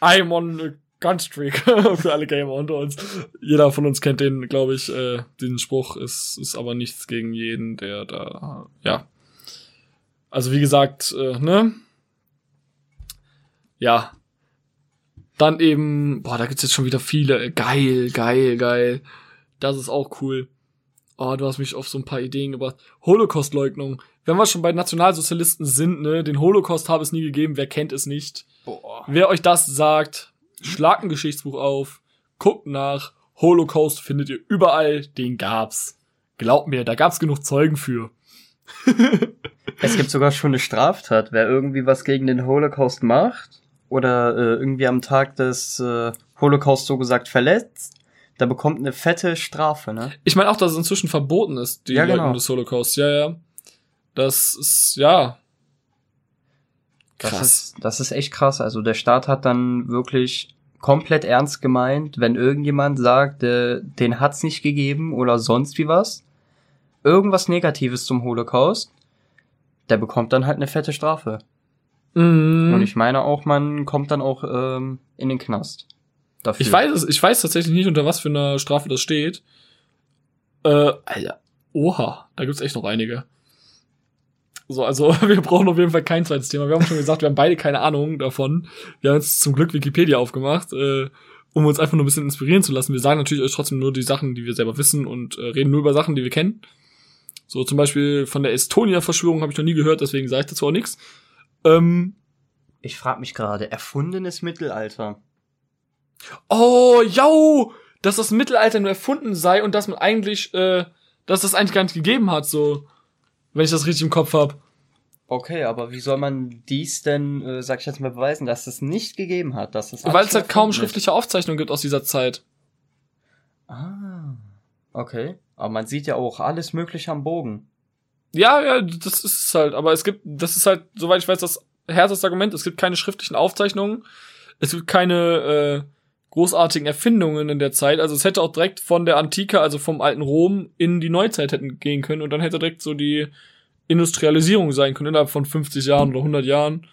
I'm on a gun streak [laughs] für alle Gamer unter uns. Jeder von uns kennt den, glaube ich, äh, den Spruch. Ist, ist aber nichts gegen jeden, der da, ja. Also wie gesagt, äh, ne? Ja, dann eben, boah, da gibt's jetzt schon wieder viele. Geil, geil, geil. Das ist auch cool. Oh, du hast mich auf so ein paar Ideen gebracht. Holocaust-Leugnung. Wenn wir schon bei Nationalsozialisten sind, ne, den Holocaust habe es nie gegeben, wer kennt es nicht? Boah. Wer euch das sagt, schlagt ein Geschichtsbuch auf, guckt nach, Holocaust findet ihr überall, den gab's. Glaubt mir, da gab's genug Zeugen für. [laughs] Es gibt sogar schon eine Straftat, wer irgendwie was gegen den Holocaust macht oder äh, irgendwie am Tag des äh, Holocaust so gesagt verletzt, der bekommt eine fette Strafe, ne? Ich meine auch, dass es inzwischen verboten ist, die Ja, genau. Leugnung des Holocaust. Ja, ja. Das ist, ja. Das Krass. ist, das ist echt krass. Also der Staat hat dann wirklich komplett ernst gemeint, wenn irgendjemand sagt, äh, den hat's nicht gegeben oder sonst wie was, irgendwas Negatives zum Holocaust, der bekommt dann halt eine fette Strafe. Mhm. Und ich meine auch, man kommt dann auch ähm, in den Knast. Dafür. Ich weiß es, ich weiß tatsächlich nicht, unter was für einer Strafe das steht. Äh, Alter, oha, da gibt's echt noch einige. So, also [laughs] wir brauchen auf jeden Fall kein zweites Thema. Wir haben schon gesagt, wir haben beide keine Ahnung davon. Wir haben jetzt zum Glück Wikipedia aufgemacht, äh, um uns einfach nur ein bisschen inspirieren zu lassen. Wir sagen natürlich euch trotzdem nur die Sachen, die wir selber wissen und äh, reden nur über Sachen, die wir kennen. So zum Beispiel von der Estonia-Verschwörung habe ich noch nie gehört, deswegen sage ich dazu auch nichts. Ähm, Ich frage mich gerade, erfundenes Mittelalter. Oh, yo, dass das Mittelalter nur erfunden sei und dass man eigentlich, äh, dass das eigentlich gar nicht gegeben hat, so, wenn ich das richtig im Kopf hab. Okay, aber wie soll man dies denn, äh, sag ich jetzt mal, beweisen, dass es nicht gegeben hat? Dass es Weil es halt kaum ist? schriftliche Aufzeichnungen gibt aus dieser Zeit. Ah, okay. Aber man sieht ja auch alles Mögliche am Bogen. Ja, ja, das ist es halt, aber es gibt, das ist halt, soweit ich weiß, das härteste Argument, es gibt keine schriftlichen Aufzeichnungen, es gibt keine, äh, großartigen Erfindungen in der Zeit. Also es hätte auch direkt von der Antike, also vom alten Rom, in die Neuzeit hätten gehen können und dann hätte direkt so die Industrialisierung sein können innerhalb von 50 Jahren oder 100 Jahren.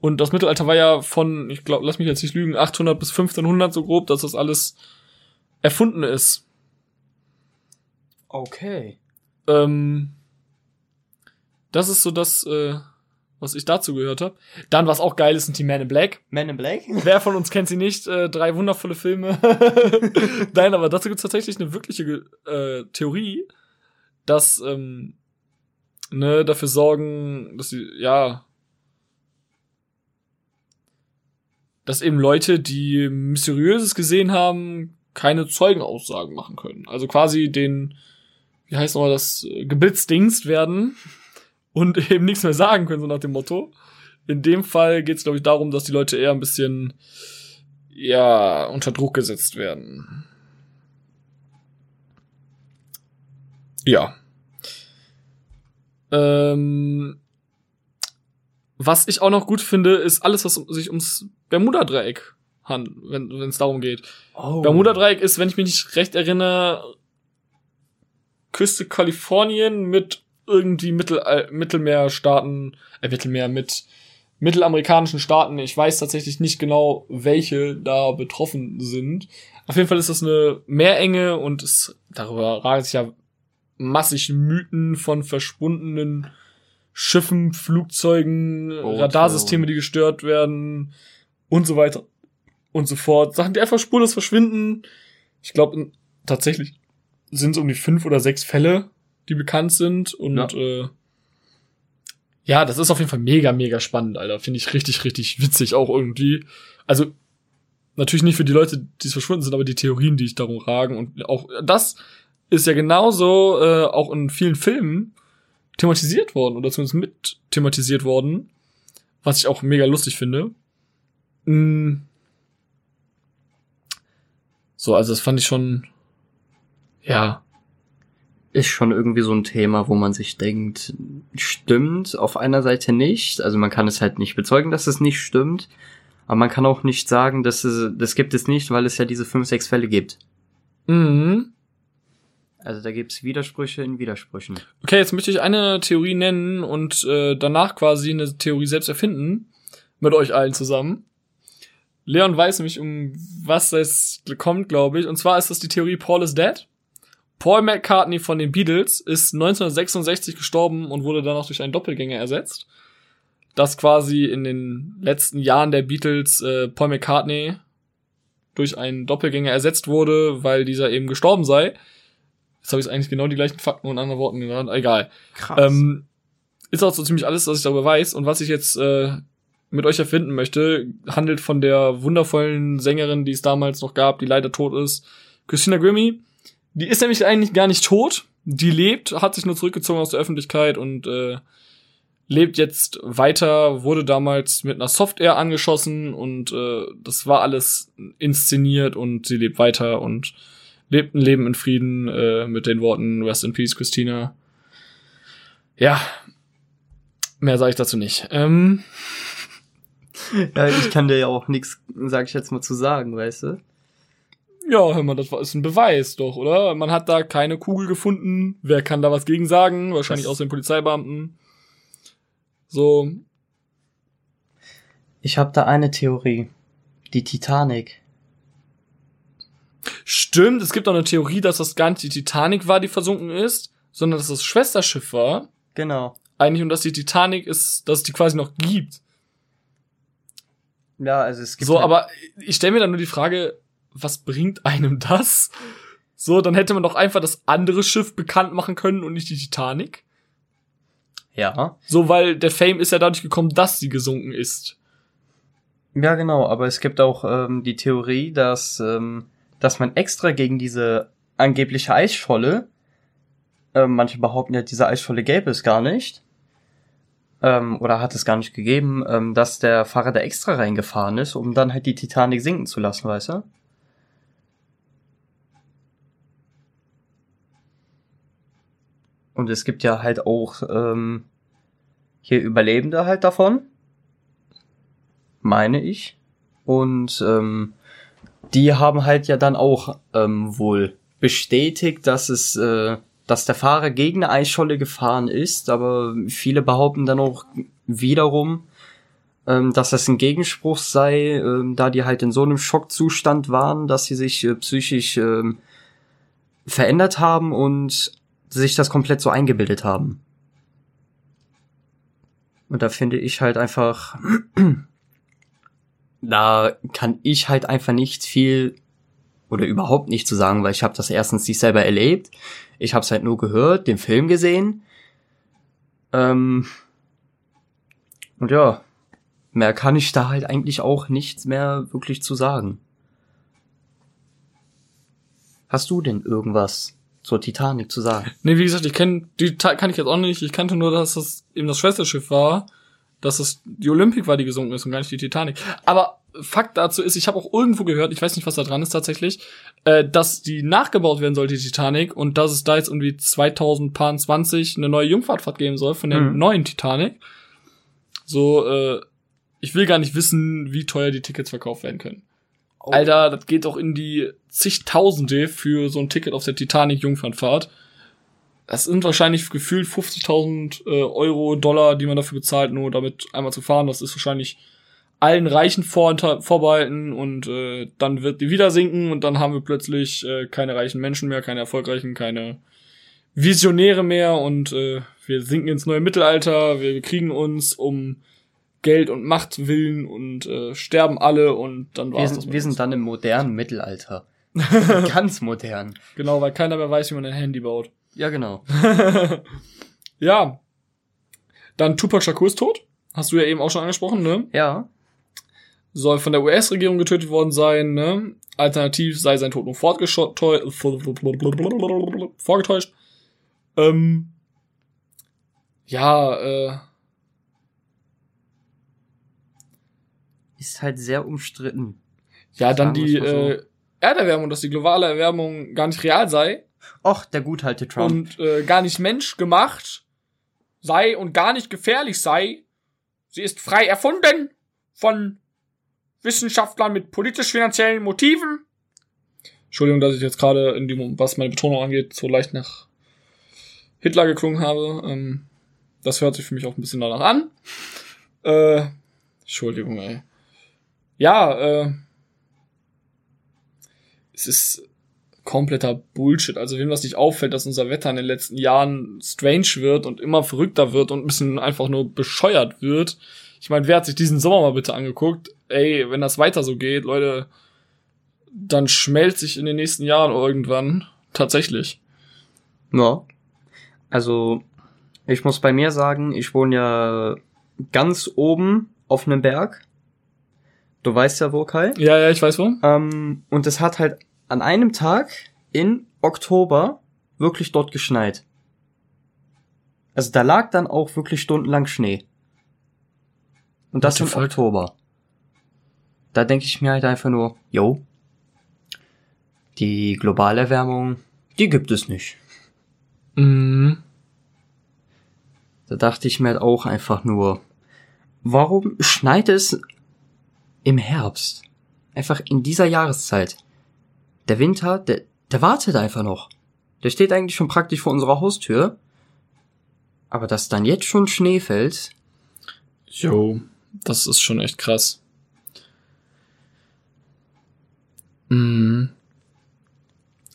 Und das Mittelalter war ja von, ich glaube, lass mich jetzt nicht lügen, 800 bis 1500 so grob, dass das alles erfunden ist. Okay. Ähm, das ist so das, äh, was ich dazu gehört habe. Dann, was auch geil ist, sind die Men in Black. Men in Black? [laughs] Wer von uns kennt sie nicht? Äh, drei wundervolle Filme. [laughs] Nein, aber dazu gibt es tatsächlich eine wirkliche äh, Theorie, dass ähm, ne, dafür sorgen, dass sie, ja, dass eben Leute, die Mysteriöses gesehen haben, keine Zeugenaussagen machen können. Also quasi den, wie heißt nochmal das, Geblitzdingst werden und [laughs] eben nichts mehr sagen können, so nach dem Motto. In dem Fall geht es, glaube ich, darum, dass die Leute eher ein bisschen, ja, unter Druck gesetzt werden. Ja. Ähm, was ich auch noch gut finde, ist alles, was sich ums Bermuda-Dreieck handelt, wenn es darum geht. Oh. Bermuda-Dreieck ist, wenn ich mich nicht recht erinnere, Küste Kalifornien mit irgendwie Mittel, äh, Mittelmeerstaaten, äh, Mittelmeer mit mittelamerikanischen Staaten. Ich weiß tatsächlich nicht genau, welche da betroffen sind. Auf jeden Fall ist das eine Meerenge und es, darüber ragen sich ja massig Mythen von verschwundenen Schiffen, Flugzeugen, Oh, Radarsysteme, die gestört werden und so weiter und so fort. Sachen, die einfach spurlos verschwinden. Ich glaube, tatsächlich sind es um die fünf oder sechs Fälle, die bekannt sind. Und Ja. Äh, ja, das ist auf jeden Fall mega, mega spannend, Alter. Finde ich richtig, richtig witzig auch irgendwie. Also, natürlich nicht für die Leute, die es verschwunden sind, aber die Theorien, die ich darum ragen. Und auch das ist ja genauso äh, auch in vielen Filmen thematisiert worden oder zumindest mit thematisiert worden, was ich auch mega lustig finde. Mm. So, also das fand ich schon, ja, Ist schon irgendwie so ein Thema, wo man sich denkt, stimmt auf einer Seite nicht. Also man kann es halt nicht bezeugen, dass es nicht stimmt. Aber man kann auch nicht sagen, dass es, das gibt es nicht, weil es ja diese fünf, sechs Fälle gibt. mhm. Also da gibt's Widersprüche in Widersprüchen. Okay, jetzt möchte ich eine Theorie nennen und äh, danach quasi eine Theorie selbst erfinden. Mit euch allen zusammen. Leon weiß nämlich, um was es kommt, glaube ich. Und zwar ist das die Theorie Paul is dead. Paul McCartney von den Beatles ist 1966 gestorben und wurde danach durch einen Doppelgänger ersetzt. Dass quasi in den letzten Jahren der Beatles äh, Paul McCartney durch einen Doppelgänger ersetzt wurde, weil dieser eben gestorben sei. Jetzt habe ich eigentlich genau die gleichen Fakten und anderen Worten genannt. Egal. Krass. Ähm, ist auch so ziemlich alles, was ich darüber weiß. Und was ich jetzt äh, mit euch erfinden möchte, handelt von der wundervollen Sängerin, die es damals noch gab, die leider tot ist, Christina Grimmie. Die ist nämlich eigentlich gar nicht tot. Die lebt, hat sich nur zurückgezogen aus der Öffentlichkeit und äh, lebt jetzt weiter, wurde damals mit einer Software angeschossen und äh, das war alles inszeniert und sie lebt weiter und lebt ein Leben in Frieden äh, mit den Worten Rest in Peace, Christina. Ja, mehr sage ich dazu nicht. Ähm, ja, ich kann dir ja auch nichts, sag ich jetzt mal, zu sagen, weißt du? Ja, hör mal, das war, ist ein Beweis doch, oder? Man hat da keine Kugel gefunden. Wer kann da was gegen sagen? Wahrscheinlich außer den Polizeibeamten. So, Ich habe da eine Theorie. Die Titanic. stimmt, es gibt auch eine Theorie, dass das gar nicht die Titanic war, die versunken ist, sondern dass das Schwesterschiff war. Genau. Eigentlich und dass die Titanic ist, dass es die quasi noch gibt. Ja, also es gibt So, halt- aber ich stelle mir dann nur die Frage, was bringt einem das? So, dann hätte man doch einfach das andere Schiff bekannt machen können und nicht die Titanic. ja. So, weil der Fame ist ja dadurch gekommen, dass sie gesunken ist. Ja, genau, aber es gibt auch ähm, die Theorie, dass, ähm, dass man extra gegen diese angebliche Eisscholle, ähm, manche behaupten ja, diese Eisscholle gäbe es gar nicht, ähm, oder hat es gar nicht gegeben, ähm, dass der Fahrer da extra reingefahren ist, um dann halt die Titanic sinken zu lassen, weißt du? Und es gibt ja halt auch ähm, hier Überlebende halt davon meine ich. Und ähm, die haben halt ja dann auch ähm, wohl bestätigt, dass es, äh, dass der Fahrer gegen eine Eisscholle gefahren ist, aber viele behaupten dann auch wiederum, ähm, dass das ein Gegenspruch sei, ähm, da die halt in so einem Schockzustand waren, dass sie sich äh, psychisch ähm, verändert haben und sich das komplett so eingebildet haben. Und da finde ich halt einfach, [clears throat] da kann ich halt einfach nicht viel oder überhaupt nicht zu sagen, weil ich habe das erstens nicht selber erlebt. Ich habe es halt nur gehört, den Film gesehen. Ähm, und ja, mehr kann ich da halt eigentlich auch nichts mehr wirklich zu sagen. Hast du denn irgendwas zur Titanic zu sagen? Nee, wie gesagt, ich kenne die kann ich jetzt auch nicht. Ich kannte nur, dass das eben das Schwesterschiff war, dass es die Olympic war, die gesunken ist und gar nicht die Titanic. Aber Fakt dazu ist, ich habe auch irgendwo gehört, ich weiß nicht, was da dran ist tatsächlich, äh, dass die nachgebaut werden soll, die Titanic, und dass es da jetzt irgendwie 2020 eine neue Jungfahrtfahrt geben soll von der Mhm. neuen Titanic. So, äh, ich will gar nicht wissen, wie teuer die Tickets verkauft werden können. Alter, das geht doch in die zigtausende für so ein Ticket auf der Titanic Jungfernfahrt. Das sind wahrscheinlich gefühlt 50.000 äh, Euro, Dollar, die man dafür bezahlt, nur damit einmal zu fahren. Das ist wahrscheinlich allen Reichen vor, vorbehalten und äh, dann wird die wieder sinken und dann haben wir plötzlich äh, keine reichen Menschen mehr, keine erfolgreichen, keine Visionäre mehr und äh, wir sinken ins neue Mittelalter, wir kriegen uns um Geld und Macht willen und äh, sterben alle und dann Wir war's sind, das wir sind dann im modernen Mittelalter. [laughs] Ganz modern. Genau, weil keiner mehr weiß, wie man ein Handy baut. Ja, genau. [laughs] ja. Dann Tupac Shakur ist tot. Hast du ja eben auch schon angesprochen, ne? Ja. Soll von der US-Regierung getötet worden sein, ne? Alternativ sei sein Tod nur vorgetäuscht. Ähm, ja, äh, Ist halt sehr umstritten. ja, dann die so. äh, Erderwärmung, dass die globale Erwärmung gar nicht real sei Och, der gutalte Trump. und äh, gar nicht menschgemacht sei und gar nicht gefährlich sei. Sie ist frei erfunden von Wissenschaftlern mit politisch-finanziellen Motiven. Entschuldigung, dass ich jetzt gerade in dem, was meine Betonung angeht, so leicht nach Hitler geklungen habe. Ähm, das hört sich für mich auch ein bisschen danach an. Äh, Entschuldigung, ey. Ja, äh, es ist kompletter Bullshit. Also wem das nicht auffällt, dass unser Wetter in den letzten Jahren strange wird und immer verrückter wird und ein bisschen einfach nur bescheuert wird. Ich meine, wer hat sich diesen Sommer mal bitte angeguckt? Ey, wenn das weiter so geht, Leute, dann schmelzt sich in den nächsten Jahren irgendwann tatsächlich. Ja. Also, ich muss bei mir sagen, ich wohne ja ganz oben auf einem Berg. Du weißt ja wo, Kai. Ja, ja, ich weiß wo. Ähm, und es hat halt an einem Tag in Oktober wirklich dort geschneit. Also da lag dann auch wirklich stundenlang Schnee. Und das im? Oktober. Da denke ich mir halt einfach nur, yo, die globale Erwärmung, die gibt es nicht. Mhm. Da dachte ich mir halt auch einfach nur, warum schneit es im Herbst? Einfach in dieser Jahreszeit. Der Winter, der, der wartet einfach noch. Der steht eigentlich schon praktisch vor unserer Haustür. Aber dass dann jetzt schon Schnee fällt, Jo, das ist schon echt krass. Mhm.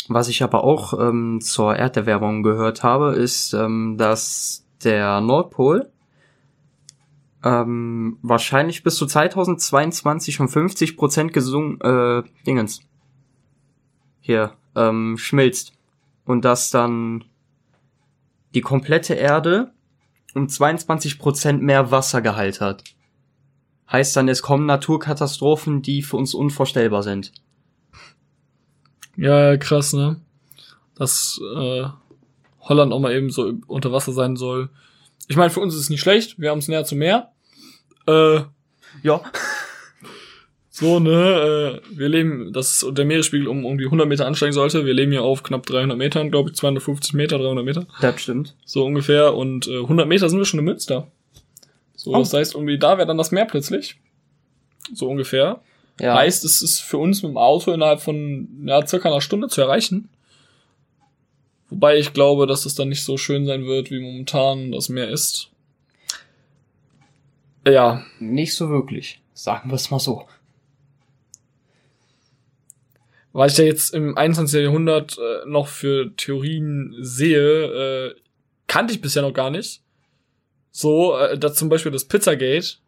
was ich aber auch ähm, zur Erderwärmung gehört habe, ist, ähm, dass der Nordpol ähm, wahrscheinlich bis zu 2022 um 50 Prozent gesungen, äh, Dingens. Hier, ähm, schmilzt. Und dass dann die komplette Erde um 22 Prozent mehr Wassergehalt hat. Heißt dann, es kommen Naturkatastrophen, die für uns unvorstellbar sind. Ja, krass, ne? Dass äh, Holland auch mal eben so unter Wasser sein soll. Ich meine, für uns ist es nicht schlecht. Wir haben es näher zum Meer. Äh, Ja. [laughs] so, ne? Äh, wir leben, dass der Meeresspiegel um irgendwie 100 Meter ansteigen sollte. Wir leben hier auf knapp 300 Metern, glaube ich, 250 Meter, 300 Meter. Das stimmt. So ungefähr. Und äh, 100 Meter sind wir schon in Münster. So, Oh. das heißt, irgendwie da wäre dann das Meer plötzlich. So ungefähr. Ja. Heißt, es ist für uns mit dem Auto innerhalb von ja, circa einer Stunde zu erreichen. Wobei ich glaube, dass es dann nicht so schön sein wird, wie momentan das Meer ist. Ja. Nicht so wirklich. Sagen wir es mal so. Was ich ja jetzt im 21. Jahrhundert äh, noch für Theorien sehe, äh, kannte ich bisher noch gar nicht. So, äh, da zum Beispiel das Pizzagate.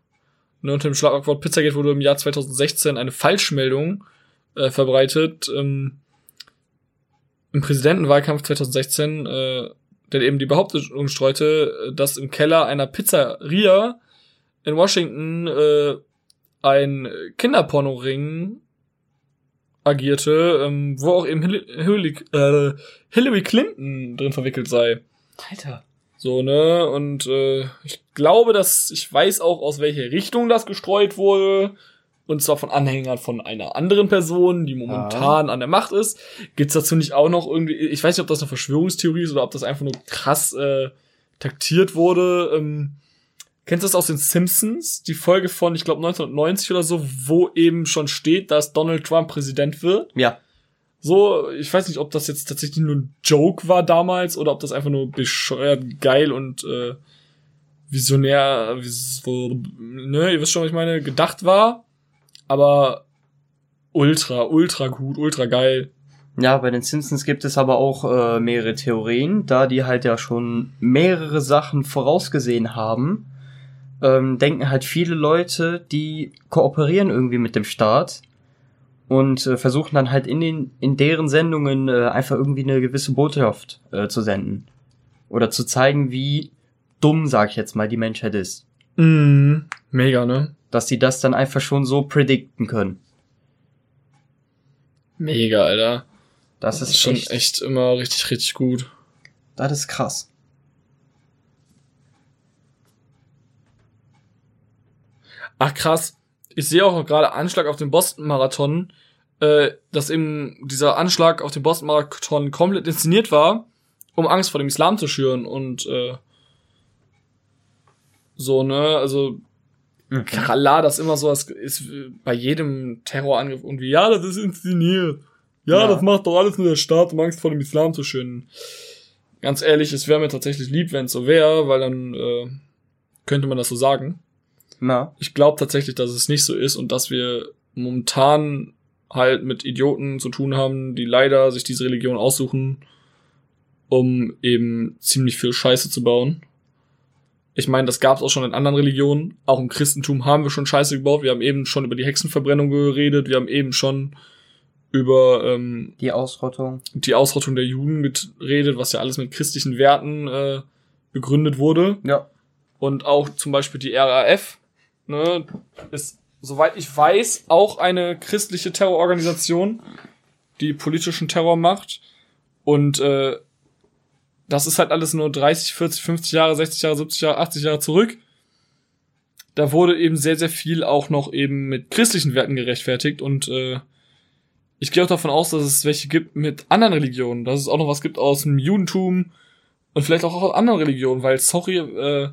Ne, unter dem Schlagwort Pizzagate wurde im Jahr 2016 eine Falschmeldung äh, verbreitet. Ähm, Im Präsidentenwahlkampf 2016, äh, der eben die Behauptung streute, dass im Keller einer Pizzeria in Washington äh, ein Kinderpornoring agierte, ähm, wo auch eben Hillary, äh, Hillary Clinton drin verwickelt sei. Alter. So, ne? Und äh, ich glaube, dass ich weiß auch, aus welcher Richtung das gestreut wurde. Und zwar von Anhängern von einer anderen Person, die momentan ah. an der Macht ist. Gibt's dazu nicht auch noch irgendwie, ich weiß nicht, ob das eine Verschwörungstheorie ist oder ob das einfach nur krass äh, taktiert wurde. Ähm, Kennst du das aus den Simpsons? Die Folge von, ich glaube, 1990 oder so, wo eben schon steht, dass Donald Trump Präsident wird? Ja. So, ich weiß nicht, ob das jetzt tatsächlich nur ein Joke war damals oder ob das einfach nur bescheuert geil und äh, visionär, ne, ihr wisst schon, was ich meine, gedacht war. Aber ultra, ultra gut, ultra geil. Ja, bei den Simpsons gibt es aber auch äh, mehrere Theorien, da die halt ja schon mehrere Sachen vorausgesehen haben ähm, denken halt viele Leute, die kooperieren irgendwie mit dem Staat und äh, versuchen dann halt in den in deren Sendungen äh, einfach irgendwie eine gewisse Botschaft äh, zu senden oder zu zeigen, wie dumm, sag ich jetzt mal, die Menschheit ist. Mm, mega, ne? Dass sie das dann einfach schon so predikten können. Mega, Alter. Das, das ist, ist schon echt, echt immer richtig, richtig gut. Das ist krass. Ach krass. Ich sehe auch gerade Anschlag auf den Boston-Marathon, äh, dass eben dieser Anschlag auf den Boston-Marathon komplett inszeniert war, um Angst vor dem Islam zu schüren und äh, so, ne, also mhm. klar, das immer so, das ist bei jedem Terrorangriff irgendwie, ja, das ist inszeniert. Ja, ja, das macht doch alles nur der Staat, um Angst vor dem Islam zu schüren. Ganz ehrlich, es wäre mir tatsächlich lieb, wenn es so wäre, weil dann äh, könnte man das so sagen. Na. Ich glaube tatsächlich, dass es nicht so ist und dass wir momentan halt mit Idioten zu tun haben, die leider sich diese Religion aussuchen, um eben ziemlich viel Scheiße zu bauen. Ich meine, das gab es auch schon in anderen Religionen. Auch im Christentum haben wir schon Scheiße gebaut. Wir haben eben schon über die Hexenverbrennung geredet. Wir haben eben schon über ähm, die Ausrottung. Die Ausrottung der Juden geredet, was ja alles mit christlichen Werten äh, begründet wurde. Ja. Und auch zum Beispiel die RAF, ne, ist, soweit ich weiß, auch eine christliche Terrororganisation, die politischen Terror macht. Und äh, das ist halt alles nur 30, 40, 50 Jahre, 60 Jahre, 70 Jahre, 80 Jahre zurück. Da wurde eben sehr, sehr viel auch noch eben mit christlichen Werten gerechtfertigt und äh, ich gehe auch davon aus, dass es welche gibt mit anderen Religionen, dass es auch noch was gibt aus dem Judentum und vielleicht auch aus anderen Religionen, weil sorry, äh,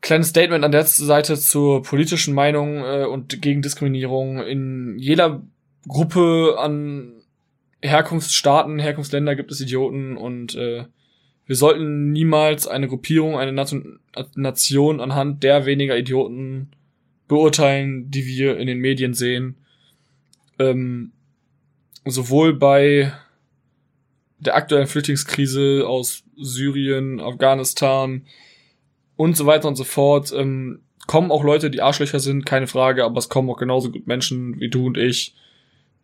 Kleines Statement an der Seite zur politischen Meinung äh, und gegen Diskriminierung. In jeder Gruppe an Herkunftsstaaten, Herkunftsländer gibt es Idioten und äh, wir sollten niemals eine Gruppierung, eine Nation anhand der weniger Idioten beurteilen, die wir in den Medien sehen. Ähm, sowohl bei der aktuellen Flüchtlingskrise aus Syrien, Afghanistan, und so weiter und so fort. Ähm, kommen auch Leute, die Arschlöcher sind, keine Frage, aber es kommen auch genauso gut Menschen wie du und ich,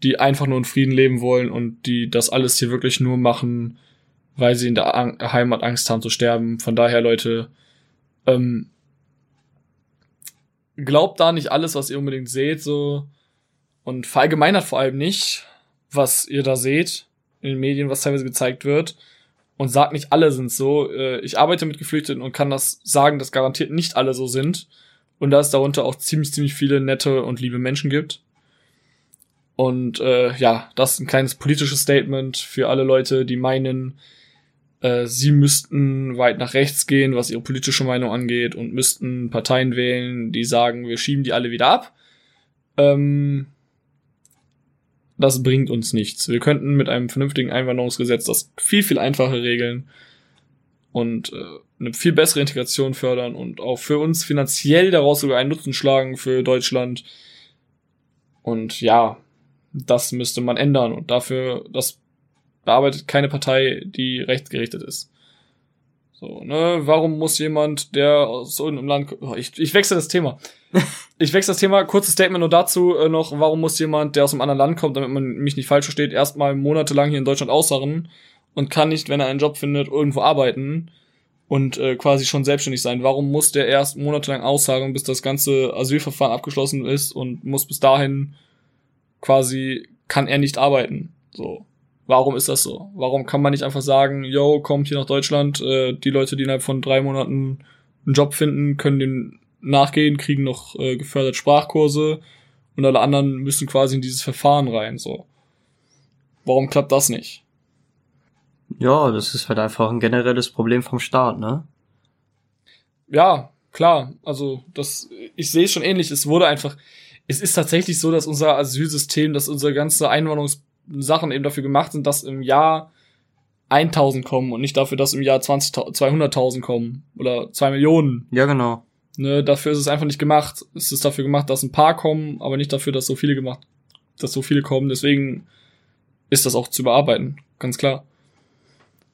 die einfach nur in Frieden leben wollen und die das alles hier wirklich nur machen, weil sie in der An Heimat Angst haben zu sterben. Von daher, Leute, ähm, glaubt da nicht alles, was ihr unbedingt seht, so und verallgemeinert vor allem nicht, was ihr da seht in den Medien, was teilweise gezeigt wird und sagt nicht alle sind so. Äh, ich arbeite mit Geflüchteten und kann das sagen, dass garantiert nicht alle so sind und dass es darunter auch ziemlich, ziemlich viele nette und liebe Menschen gibt. Und äh, ja, das ist ein kleines politisches Statement für alle Leute, die meinen, äh, sie müssten weit nach rechts gehen, was ihre politische Meinung angeht und müssten Parteien wählen, die sagen, wir schieben die alle wieder ab. Ähm, das bringt uns nichts. Wir könnten mit einem vernünftigen Einwanderungsgesetz das viel, viel einfacher regeln und äh, eine viel bessere Integration fördern und auch für uns finanziell daraus sogar einen Nutzen schlagen für Deutschland. Und ja, das müsste man ändern und dafür, das bearbeitet keine Partei, die rechtsgerichtet ist. So, ne, warum muss jemand, der aus irgendeinem Land, oh, ich, ich wechsle das Thema. [laughs] ich wechsle das Thema, kurzes Statement nur dazu äh, noch, warum muss jemand, der aus einem anderen Land kommt, damit man mich nicht falsch versteht, erstmal monatelang hier in Deutschland ausharren und kann nicht, wenn er einen Job findet, irgendwo arbeiten und äh, quasi schon selbstständig sein. Warum muss der erst monatelang ausharren, bis das ganze Asylverfahren abgeschlossen ist und muss bis dahin quasi, kann er nicht arbeiten. So. Warum ist das so? Warum kann man nicht einfach sagen, yo, kommt hier nach Deutschland, äh, die Leute, die innerhalb von drei Monaten einen Job finden, können den nachgehen, kriegen noch äh, gefördert Sprachkurse und alle anderen müssen quasi in dieses Verfahren rein, so. Warum klappt das nicht? Ja, das ist halt einfach ein generelles Problem vom Staat, ne? Ja, klar. Also, das, ich sehe es schon ähnlich. Es wurde einfach, es ist tatsächlich so, dass unser Asylsystem, dass unsere ganze Einwanderungssachen eben dafür gemacht sind, dass im Jahr 1000 kommen und nicht dafür, dass im Jahr 20, 200.000 kommen oder 2 Millionen. Ja, genau. Ne, dafür ist es einfach nicht gemacht. Es ist dafür gemacht, dass ein paar kommen, aber nicht dafür, dass so viele gemacht, dass so viele kommen. Deswegen ist das auch zu bearbeiten, ganz klar.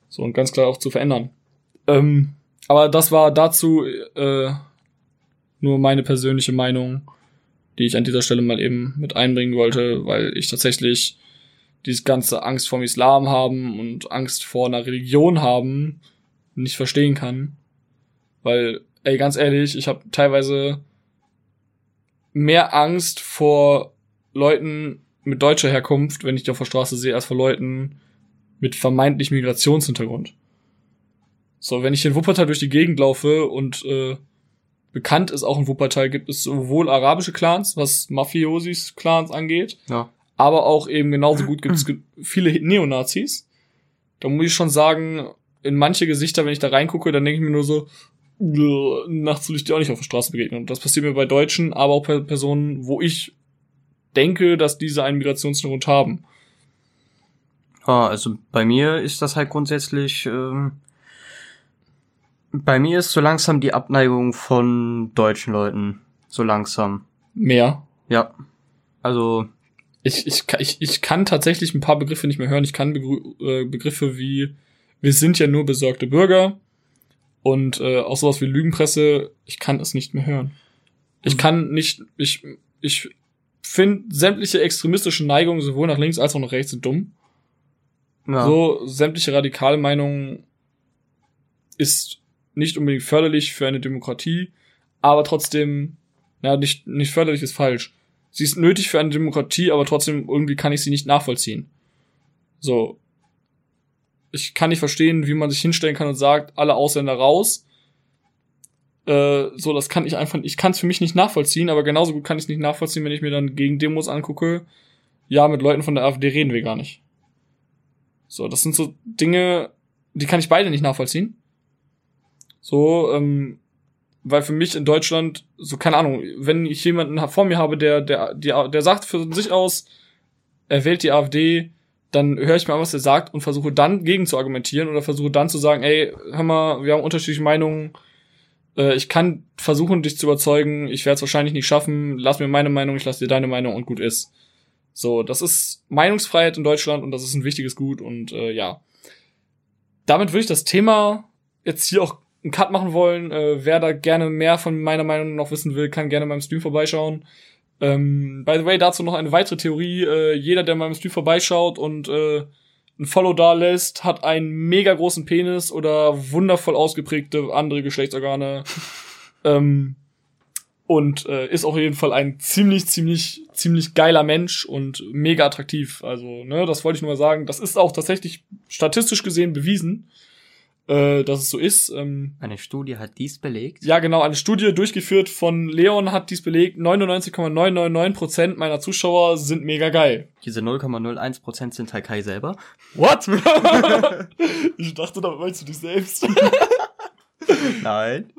So und ganz klar auch zu verändern. Ähm, aber das war dazu äh, nur meine persönliche Meinung, die ich an dieser Stelle mal eben mit einbringen wollte, weil ich tatsächlich dieses ganze Angst vorm Islam haben und Angst vor einer Religion haben nicht verstehen kann. Weil, ey, ganz ehrlich, ich habe teilweise mehr Angst vor Leuten mit deutscher Herkunft, wenn ich die auf der Straße sehe, als vor Leuten mit vermeintlich Migrationshintergrund. So, wenn ich in Wuppertal durch die Gegend laufe und äh, bekannt ist auch in Wuppertal, gibt es sowohl arabische Clans, was Mafiosis Clans angeht, ja. aber auch eben genauso gut gibt es viele Neonazis. Da muss ich schon sagen, in manche Gesichter, wenn ich da reingucke, dann denke ich mir nur so, nachts will ich dir auch nicht auf der Straße begegnen. Und das passiert mir bei Deutschen, aber auch bei Personen, wo ich denke, dass diese einen Migrationshintergrund haben. Ja, also bei mir ist das halt grundsätzlich, ähm, bei mir ist so langsam die Abneigung von deutschen Leuten. So langsam. Mehr? Ja. Also. Ich, ich, ich, ich kann tatsächlich ein paar Begriffe nicht mehr hören. Ich kann Begr äh, Begriffe wie, wir sind ja nur besorgte Bürger und äh, auch sowas wie Lügenpresse, ich kann es nicht mehr hören. Ich kann nicht, ich, ich finde sämtliche extremistische Neigungen sowohl nach links als auch nach rechts sind dumm. Ja. So, sämtliche radikale Meinungen ist nicht unbedingt förderlich für eine Demokratie, aber trotzdem, ja, nicht, nicht förderlich ist falsch. Sie ist nötig für eine Demokratie, aber trotzdem irgendwie kann ich sie nicht nachvollziehen. So. Ich kann nicht verstehen, wie man sich hinstellen kann und sagt, alle Ausländer raus. Äh, so, das kann ich einfach, ich kann es für mich nicht nachvollziehen, aber genauso gut kann ich es nicht nachvollziehen, wenn ich mir dann gegen Demos angucke. Ja, mit Leuten von der AfD reden wir gar nicht. So, das sind so Dinge, die kann ich beide nicht nachvollziehen. So, ähm, weil für mich in Deutschland, so keine Ahnung, wenn ich jemanden vor mir habe, der, der, der, der sagt für sich aus, er wählt die AfD, dann höre ich mir an, was er sagt und versuche dann gegen zu argumentieren oder versuche dann zu sagen, ey, hör mal, wir haben unterschiedliche Meinungen, äh, ich kann versuchen, dich zu überzeugen, ich werde es wahrscheinlich nicht schaffen, lass mir meine Meinung, ich lass dir deine Meinung und gut ist. So, das ist Meinungsfreiheit in Deutschland und das ist ein wichtiges Gut und äh, ja. Damit würde ich das Thema jetzt hier auch einen Cut machen wollen. Äh, wer da gerne mehr von meiner Meinung noch wissen will, kann gerne beim Stream vorbeischauen. Ähm, by the way, dazu noch eine weitere Theorie. Äh, jeder, der meinem Stream vorbeischaut und äh, ein Follow da lässt, hat einen mega großen Penis oder wundervoll ausgeprägte andere Geschlechtsorgane. [laughs] ähm, und äh, ist auf jeden Fall ein ziemlich, ziemlich, ziemlich geiler Mensch und mega attraktiv. Also, ne, das wollte ich nur mal sagen. Das ist auch tatsächlich statistisch gesehen bewiesen, äh, dass es so ist. Ähm, eine Studie hat dies belegt? Ja, genau, eine Studie durchgeführt von Leon hat dies belegt. 99,999% meiner Zuschauer sind mega geil. Diese 0,01% sind Kai selber. What? [laughs] ich dachte, damit meinst du dich selbst. [laughs] Nein,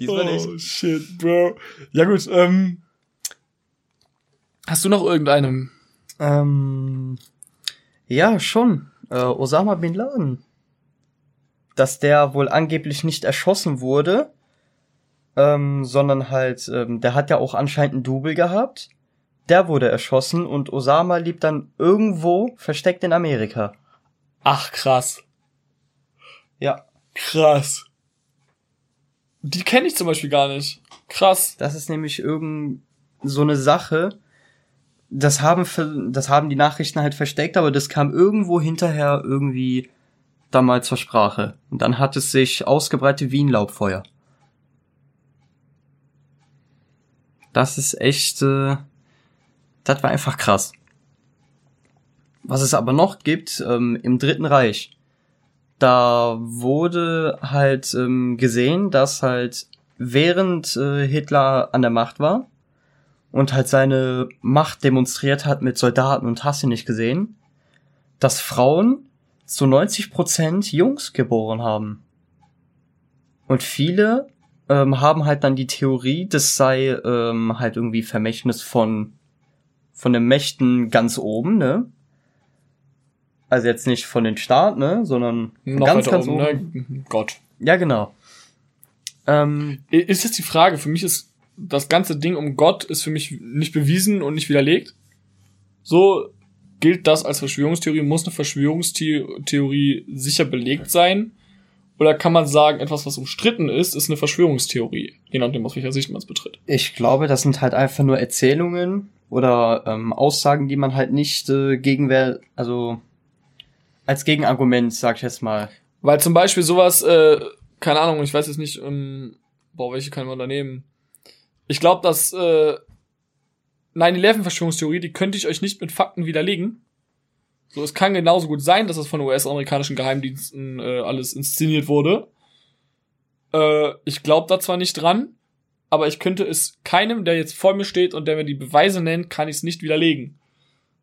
diesmal oh, nicht. Oh shit, Bro. Ja gut, ähm. Hast du noch irgendeinem? Ähm, ja, schon. Äh, Osama Bin Laden. Dass der wohl angeblich nicht erschossen wurde, ähm, sondern halt, ähm, der hat ja auch anscheinend einen Double gehabt. Der wurde erschossen und Osama lebt dann irgendwo versteckt in Amerika. Ach, krass. Ja. Krass. Die kenne ich zum Beispiel gar nicht. Krass. Das ist nämlich irgend so eine Sache. Das haben, das haben die Nachrichten halt versteckt, aber das kam irgendwo hinterher irgendwie da mal zur Sprache. Und dann hat es sich ausgebreitet wie ein Laubfeuer. Das ist echt, äh, das war einfach krass. Was es aber noch gibt, ähm, im Dritten Reich, da wurde halt ähm, gesehen, dass halt während äh, Hitler an der Macht war und halt seine Macht demonstriert hat mit Soldaten und hast du nicht gesehen, dass Frauen zu 90% Jungs geboren haben. Und viele ähm, haben halt dann die Theorie, das sei ähm, halt irgendwie Vermächtnis von von den Mächten ganz oben, ne? Also jetzt nicht von den Staaten, ne, sondern Noch ganz, ganz oben, oben. ne? Gott. Ja, genau. Ähm, Ist jetzt die Frage, für mich ist das ganze Ding um Gott ist für mich nicht bewiesen und nicht widerlegt. So gilt das als Verschwörungstheorie, muss eine Verschwörungstheorie sicher belegt sein? Oder kann man sagen, etwas, was umstritten ist, ist eine Verschwörungstheorie, je nachdem, aus welcher Sicht man es betritt? Ich glaube, das sind halt einfach nur Erzählungen oder ähm, Aussagen, die man halt nicht äh, gegenwehr, also als Gegenargument, sag ich jetzt mal. Weil zum Beispiel sowas, äh, keine Ahnung, ich weiß jetzt nicht, ähm, boah, welche kann man da nehmen? Ich glaube, dass äh, 9-11-Verschwörungstheorie, die könnte ich euch nicht mit Fakten widerlegen. So, es kann genauso gut sein, dass das von US-amerikanischen Geheimdiensten äh, alles inszeniert wurde. Äh, ich glaube da zwar nicht dran, aber ich könnte es keinem, der jetzt vor mir steht und der mir die Beweise nennt, kann ich es nicht widerlegen.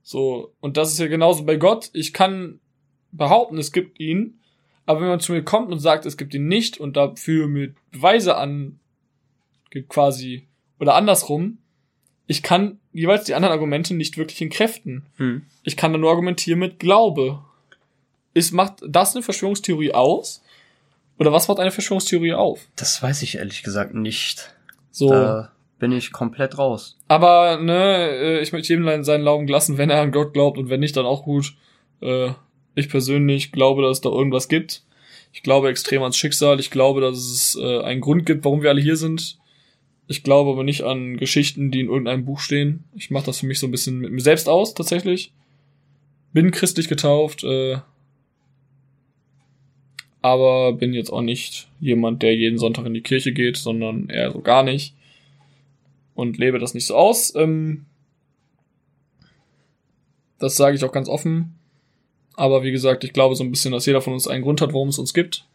So, und das ist ja genauso bei Gott. Ich kann behaupten, es gibt ihn, aber wenn man zu mir kommt und sagt, es gibt ihn nicht und dafür mir Beweise an gibt quasi oder andersrum, ich kann jeweils die anderen Argumente nicht wirklich entkräften. Hm. Ich kann da nur argumentieren mit Glaube. Ist, macht das eine Verschwörungstheorie aus? Oder was macht eine Verschwörungstheorie auf? Das weiß ich ehrlich gesagt nicht. So. Da bin ich komplett raus. Aber, ne, äh, ich möchte jedem seinen Glauben lassen, wenn er an Gott glaubt und wenn nicht, dann auch gut. Äh, ich persönlich glaube, dass es da irgendwas gibt. Ich glaube extrem ans Schicksal. Ich glaube, dass es äh, einen Grund gibt, warum wir alle hier sind. Ich glaube aber nicht an Geschichten, die in irgendeinem Buch stehen. Ich mache das für mich so ein bisschen mit mir selbst aus, tatsächlich. Bin christlich getauft, äh, aber bin jetzt auch nicht jemand, der jeden Sonntag in die Kirche geht, sondern eher so gar nicht und lebe das nicht so aus. Ähm, das sage ich auch ganz offen. Aber wie gesagt, ich glaube so ein bisschen, dass jeder von uns einen Grund hat, warum es uns gibt.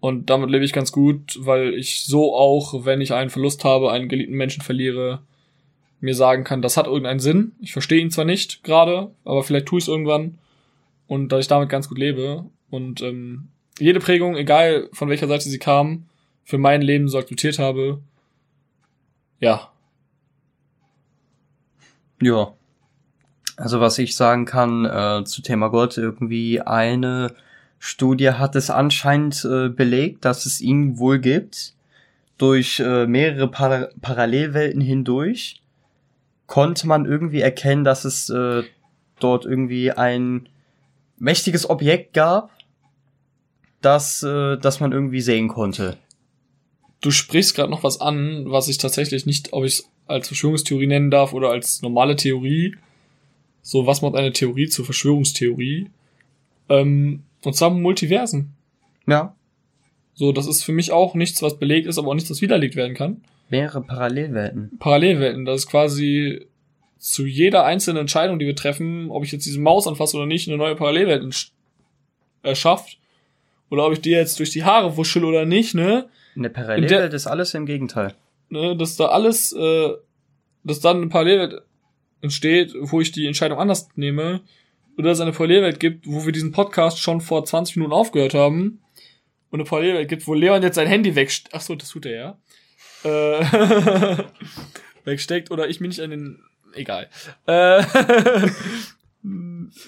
Und damit lebe ich ganz gut, weil ich so auch, wenn ich einen Verlust habe, einen geliebten Menschen verliere, mir sagen kann, das hat irgendeinen Sinn. Ich verstehe ihn zwar nicht gerade, aber vielleicht tue ich es irgendwann. Und dass ich damit ganz gut lebe. Und ähm, jede Prägung, egal von welcher Seite sie kam, für mein Leben so akzeptiert habe, ja, Ja. Also was ich sagen kann äh, zu Thema Gott, irgendwie eine Studie hat es anscheinend äh, belegt, dass es ihn wohl gibt. Durch äh, mehrere Para Parallelwelten hindurch konnte man irgendwie erkennen, dass es äh, dort irgendwie ein mächtiges Objekt gab, das, äh, das man irgendwie sehen konnte. du sprichst gerade noch was an, was ich tatsächlich nicht, ob ich es als Verschwörungstheorie nennen darf oder als normale Theorie. So, was macht eine Theorie zur Verschwörungstheorie? Ähm, und zwar Multiversen. Ja. So, das ist für mich auch nichts, was belegt ist, aber auch nichts, was widerlegt werden kann. Mehrere Parallelwelten. Parallelwelten, das ist quasi zu jeder einzelnen Entscheidung, die wir treffen, ob ich jetzt diese Maus anfasse oder nicht, eine neue Parallelwelt erschafft. Oder ob ich dir jetzt durch die Haare wuschel oder nicht, ne? In der Parallelwelt ist alles im Gegenteil. ne, dass da alles, äh, dass dann eine Parallelwelt entsteht, wo ich die Entscheidung anders nehme, oder es eine Parallelwelt gibt, wo wir diesen Podcast schon vor 20 Minuten aufgehört haben, und eine Parallelwelt gibt, wo Leon jetzt sein Handy wegsteckt, ach so, das tut er ja, äh, [laughs] wegsteckt, oder ich mich nicht an den egal. Äh, [laughs]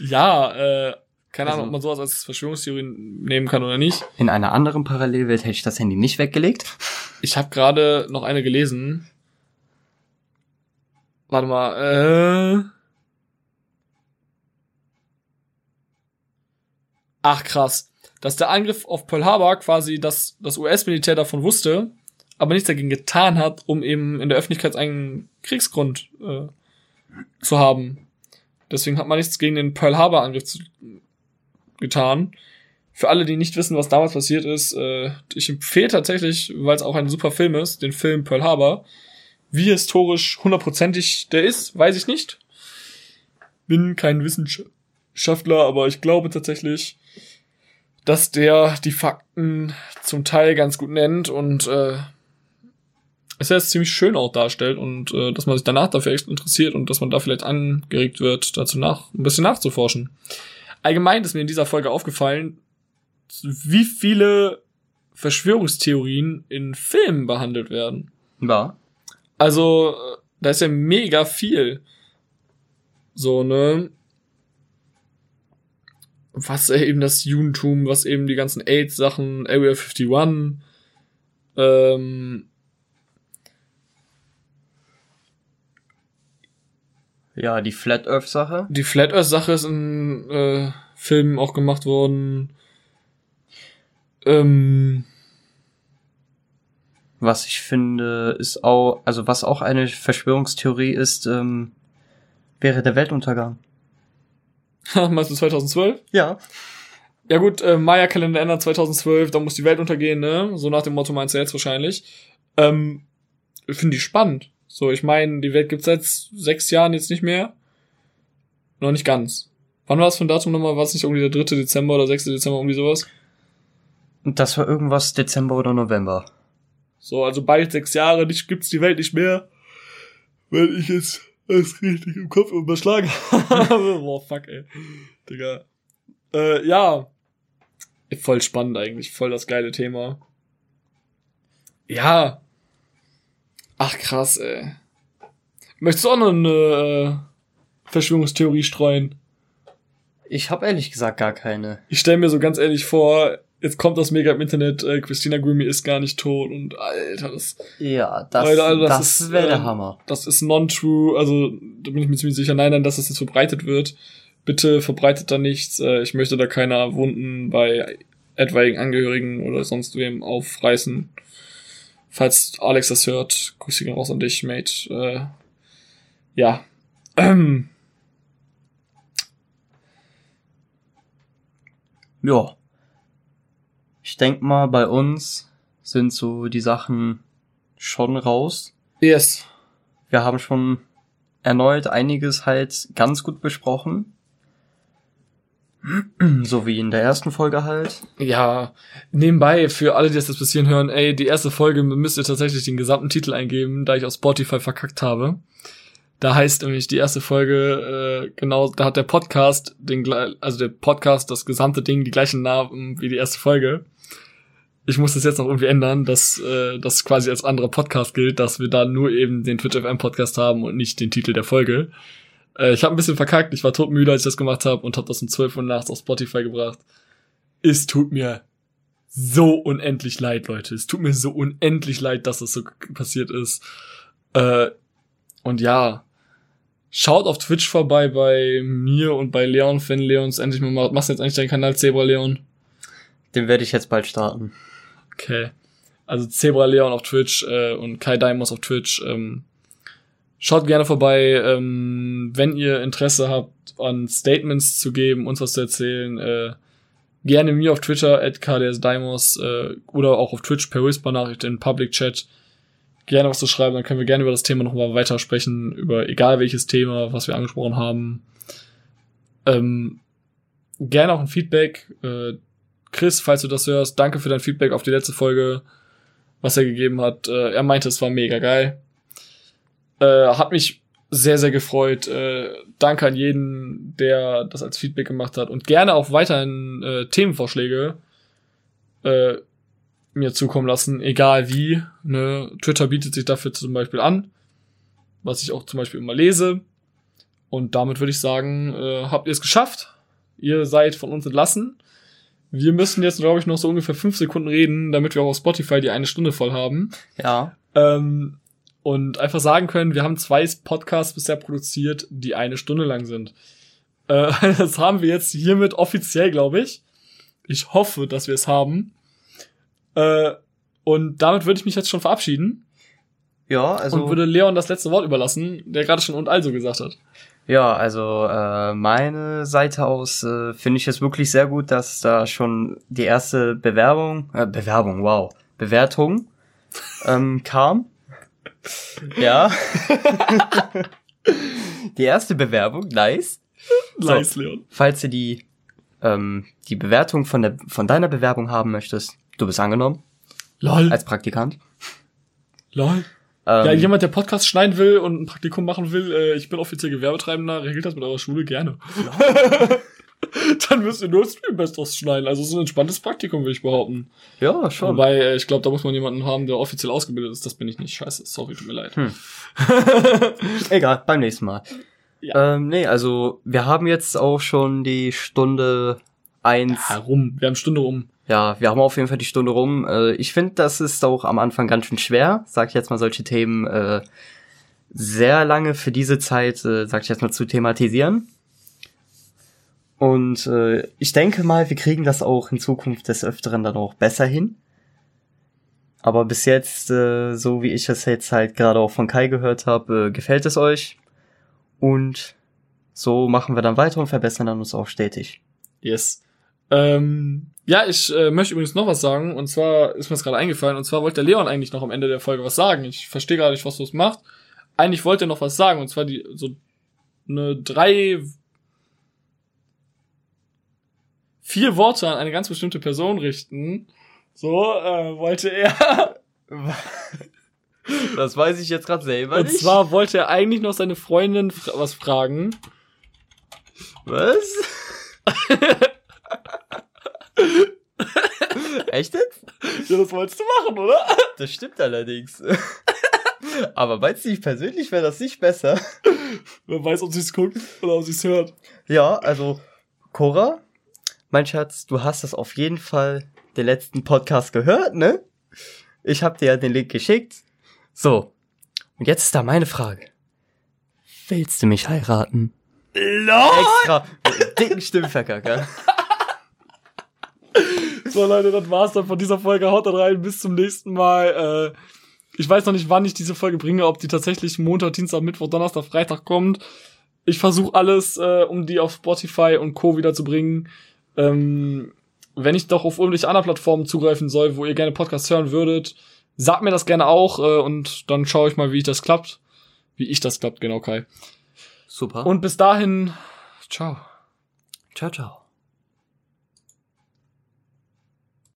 ja, äh, keine Also- Ahnung, ob man sowas als Verschwörungstheorie nehmen kann oder nicht. In einer anderen Parallelwelt hätte ich das Handy nicht weggelegt. Ich habe gerade noch eine gelesen. Warte mal, äh. Ach krass, dass der Angriff auf Pearl Harbor quasi das, das US-Militär davon wusste, aber nichts dagegen getan hat, um eben in der Öffentlichkeit einen Kriegsgrund äh, zu haben. Deswegen hat man nichts gegen den Pearl Harbor-Angriff zu, getan. Für alle, die nicht wissen, was damals passiert ist, äh, ich empfehle tatsächlich, weil es auch ein super Film ist, den Film Pearl Harbor. Wie historisch hundertprozentig der ist, weiß ich nicht. Bin kein Wissenschaftler, aber ich glaube tatsächlich, dass der die Fakten zum Teil ganz gut nennt und äh, es jetzt ziemlich schön auch darstellt und äh, dass man sich danach dafür echt interessiert und dass man da vielleicht angeregt wird, dazu nach ein bisschen nachzuforschen. Allgemein ist mir in dieser Folge aufgefallen, wie viele Verschwörungstheorien in Filmen behandelt werden. Ja. Also, äh, da ist ja mega viel. So, ne? Was eben das Judentum, was eben die ganzen AIDS-Sachen, Area 51, ähm, Ja, die Flat Earth Sache. die Flat Earth-Sache ist in äh, Filmen auch gemacht worden. Ähm, Was ich finde, ist auch, also was auch eine Verschwörungstheorie ist, ähm, wäre der Weltuntergang. [laughs] meinst du 2012? Ja. Ja gut, äh, Maya-Kalender ändert 2012, da muss die Welt untergehen, ne? So nach dem Motto meinst du jetzt wahrscheinlich. Ähm, Finde ich spannend. So, ich meine, die Welt gibt's seit sechs Jahren jetzt nicht mehr. Noch nicht ganz. Wann war es für ein Datum nochmal? War es nicht irgendwie der 3. Dezember oder 6. Dezember, irgendwie sowas? Das war irgendwas Dezember oder November. So, also bald sechs Jahre, nicht, gibt's die Welt nicht mehr. Wenn ich jetzt das richtig im Kopf überschlagen habe. [laughs] Boah, fuck, ey. Digga. Äh, ja. Voll spannend eigentlich, voll das geile Thema. Ja. Ach krass, ey. Möchtest du auch noch eine äh, Verschwörungstheorie streuen? Ich habe ehrlich gesagt gar keine. Ich stelle mir so ganz ehrlich vor, jetzt kommt das mega im Internet, äh, Christina Grimmie ist gar nicht tot und Alter, das Ja, das, Alter, Alter, das das, ist, wäre der ähm, Hammer. das ist non-true, also da bin ich mir ziemlich sicher, nein, nein, dass das jetzt verbreitet wird. Bitte verbreitet da nichts. Äh, ich möchte da keine Wunden bei etwaigen Angehörigen oder sonst wem aufreißen. Falls Alex das hört, Grüße gehen raus an dich, Mate. Äh, ja. Ähm, [clears throat] Ja. Ich denk mal, bei uns sind so die Sachen schon raus. yes. Wir haben schon erneut einiges halt ganz gut besprochen. [clears throat] So wie in der ersten Folge halt. Ja, nebenbei, für alle, die das jetzt bis hierhin hören, ey, die erste Folge müsst ihr tatsächlich den gesamten Titel eingeben, da ich auf Spotify verkackt habe. Da heißt nämlich die erste Folge, äh, genau, da hat der Podcast, den, also der Podcast, das gesamte Ding, die gleichen Namen wie die erste Folge. Ich muss das jetzt noch irgendwie ändern, dass äh, das quasi als anderer Podcast gilt, dass wir da nur eben den Twitch FM Podcast haben und nicht den Titel der Folge. Äh, ich habe ein bisschen verkackt, ich war todmüde, als ich das gemacht habe und habe das um 12 Uhr nachts auf Spotify gebracht. Es tut mir so unendlich leid, Leute. Es tut mir so unendlich leid, dass das so passiert ist. Äh, und ja, schaut auf Twitch vorbei bei mir und bei Leon, wenn Leons endlich mal macht. Machst du jetzt eigentlich deinen Kanal Zebra Leon? Den werde ich jetzt bald starten. Okay. Also Zebra Leon auf Twitch äh, und Kai Daimos auf Twitch. Ähm, schaut gerne vorbei, ähm, wenn ihr Interesse habt, an Statements zu geben, uns was zu erzählen. Äh, gerne mir auf Twitter, at kdsdaimos, äh, oder auch auf Twitch per Whisper-Nachricht in Public Chat. Gerne was zu schreiben, dann können wir gerne über das Thema nochmal weitersprechen, über egal welches Thema, was wir angesprochen haben. Ähm, gerne auch ein Feedback. Äh, Chris, falls du das hörst, danke für dein Feedback auf die letzte Folge, was er gegeben hat. Äh, er meinte, es war mega geil. Äh, hat mich sehr, sehr gefreut. Äh, danke an jeden, der das als Feedback gemacht hat. Und gerne auch weiterhin äh, Themenvorschläge äh, mir zukommen lassen, egal wie. Ne? Twitter bietet sich dafür zum Beispiel an, was ich auch zum Beispiel immer lese. Und damit würde ich sagen, äh, habt ihr es geschafft. Ihr seid von uns entlassen. Wir müssen jetzt, glaube ich, noch so ungefähr fünf Sekunden reden, damit wir auch auf Spotify die eine Stunde voll haben. Ja. Ähm, und einfach sagen können, wir haben zwei Podcasts bisher produziert, die eine Stunde lang sind. Äh, [laughs] das haben wir jetzt hiermit offiziell, glaube ich. Ich hoffe, dass wir es haben. Äh, und damit würde ich mich jetzt schon verabschieden Ja, also. und würde Leon das letzte Wort überlassen, der gerade schon und also gesagt hat. Ja, also äh, meine Seite aus äh, finde ich es wirklich sehr gut, dass da schon die erste Bewerbung, äh, Bewerbung, wow, Bewertung ähm, [laughs] kam. Ja. [laughs] die erste Bewerbung, nice. So. Nice, Leon. Falls du die ähm, die Bewertung von der von deiner Bewerbung haben möchtest, du bist angenommen Lol. als Praktikant. Lol. Ähm, Ja, jemand, der Podcast schneiden will und ein Praktikum machen will, äh, ich bin offiziell Gewerbetreibender, regelt das mit eurer Schule gerne. [laughs] Dann müsst ihr nur Stream-Bestos schneiden. Also so ein entspanntes Praktikum, würde ich behaupten. ja, schon. Wobei, äh, ich glaube, da muss man jemanden haben, der offiziell ausgebildet ist. Das bin ich nicht. Scheiße, sorry, tut mir leid. Hm. [laughs] Egal, beim nächsten Mal. Ja. Ähm, nee, also wir haben jetzt auch schon die Stunde eins. Ja, rum. Wir haben Stunde rum. Ja, wir haben auf jeden Fall die Stunde rum. Äh, ich finde, das ist auch am Anfang ganz schön schwer, sag ich jetzt mal, solche Themen äh, sehr lange für diese Zeit, äh, sag ich jetzt mal, zu thematisieren. Und äh, ich denke mal, wir kriegen das auch in Zukunft des Öfteren dann auch besser hin. Aber bis jetzt, äh, so wie ich es jetzt halt gerade auch von Kai gehört habe, äh, gefällt es euch. Und so machen wir dann weiter und verbessern dann uns auch stetig. Yes. Ähm, ja, ich äh, möchte übrigens noch was sagen. Und zwar ist mir das gerade eingefallen. Und zwar wollte der Leon eigentlich noch am Ende der Folge was sagen. Ich verstehe gerade nicht, was du es macht. Eigentlich wollte er noch was sagen. Und zwar die so eine drei vier Worte an eine ganz bestimmte Person richten. So äh, wollte er. [laughs] Das weiß ich jetzt gerade selber Und zwar wollte er eigentlich noch seine Freundin fra was fragen. Was? [laughs] Echt jetzt? Ja, das wolltest du machen, oder? [laughs] Das stimmt allerdings. [laughs] Aber meinst du, ich persönlich wäre das nicht besser? Wer weiß, ob sie es guckt oder ob sie es hört. Ja, also, Cora, mein Schatz, du hast das auf jeden Fall den letzten Podcast gehört, ne? Ich hab dir ja den Link geschickt. So. Und jetzt ist da meine Frage. Willst du mich heiraten? LOL! Extra mit dicken Stimmverkacker. [laughs] So, Leute, das war's dann von dieser Folge. Haut rein. Bis zum nächsten Mal. Äh, ich weiß noch nicht, wann ich diese Folge bringe, ob die tatsächlich Montag, Dienstag, Mittwoch, Donnerstag, Freitag kommt. Ich versuche alles, äh, um die auf Spotify und Co. wieder zu bringen. Ähm, wenn ich doch auf irgendwelche anderen Plattformen zugreifen soll, wo ihr gerne Podcasts hören würdet, sagt mir das gerne auch äh, und dann schaue ich mal, wie ich das klappt. Wie ich das klappt, genau, Kai. Super. Und bis dahin, ciao. ciao, ciao.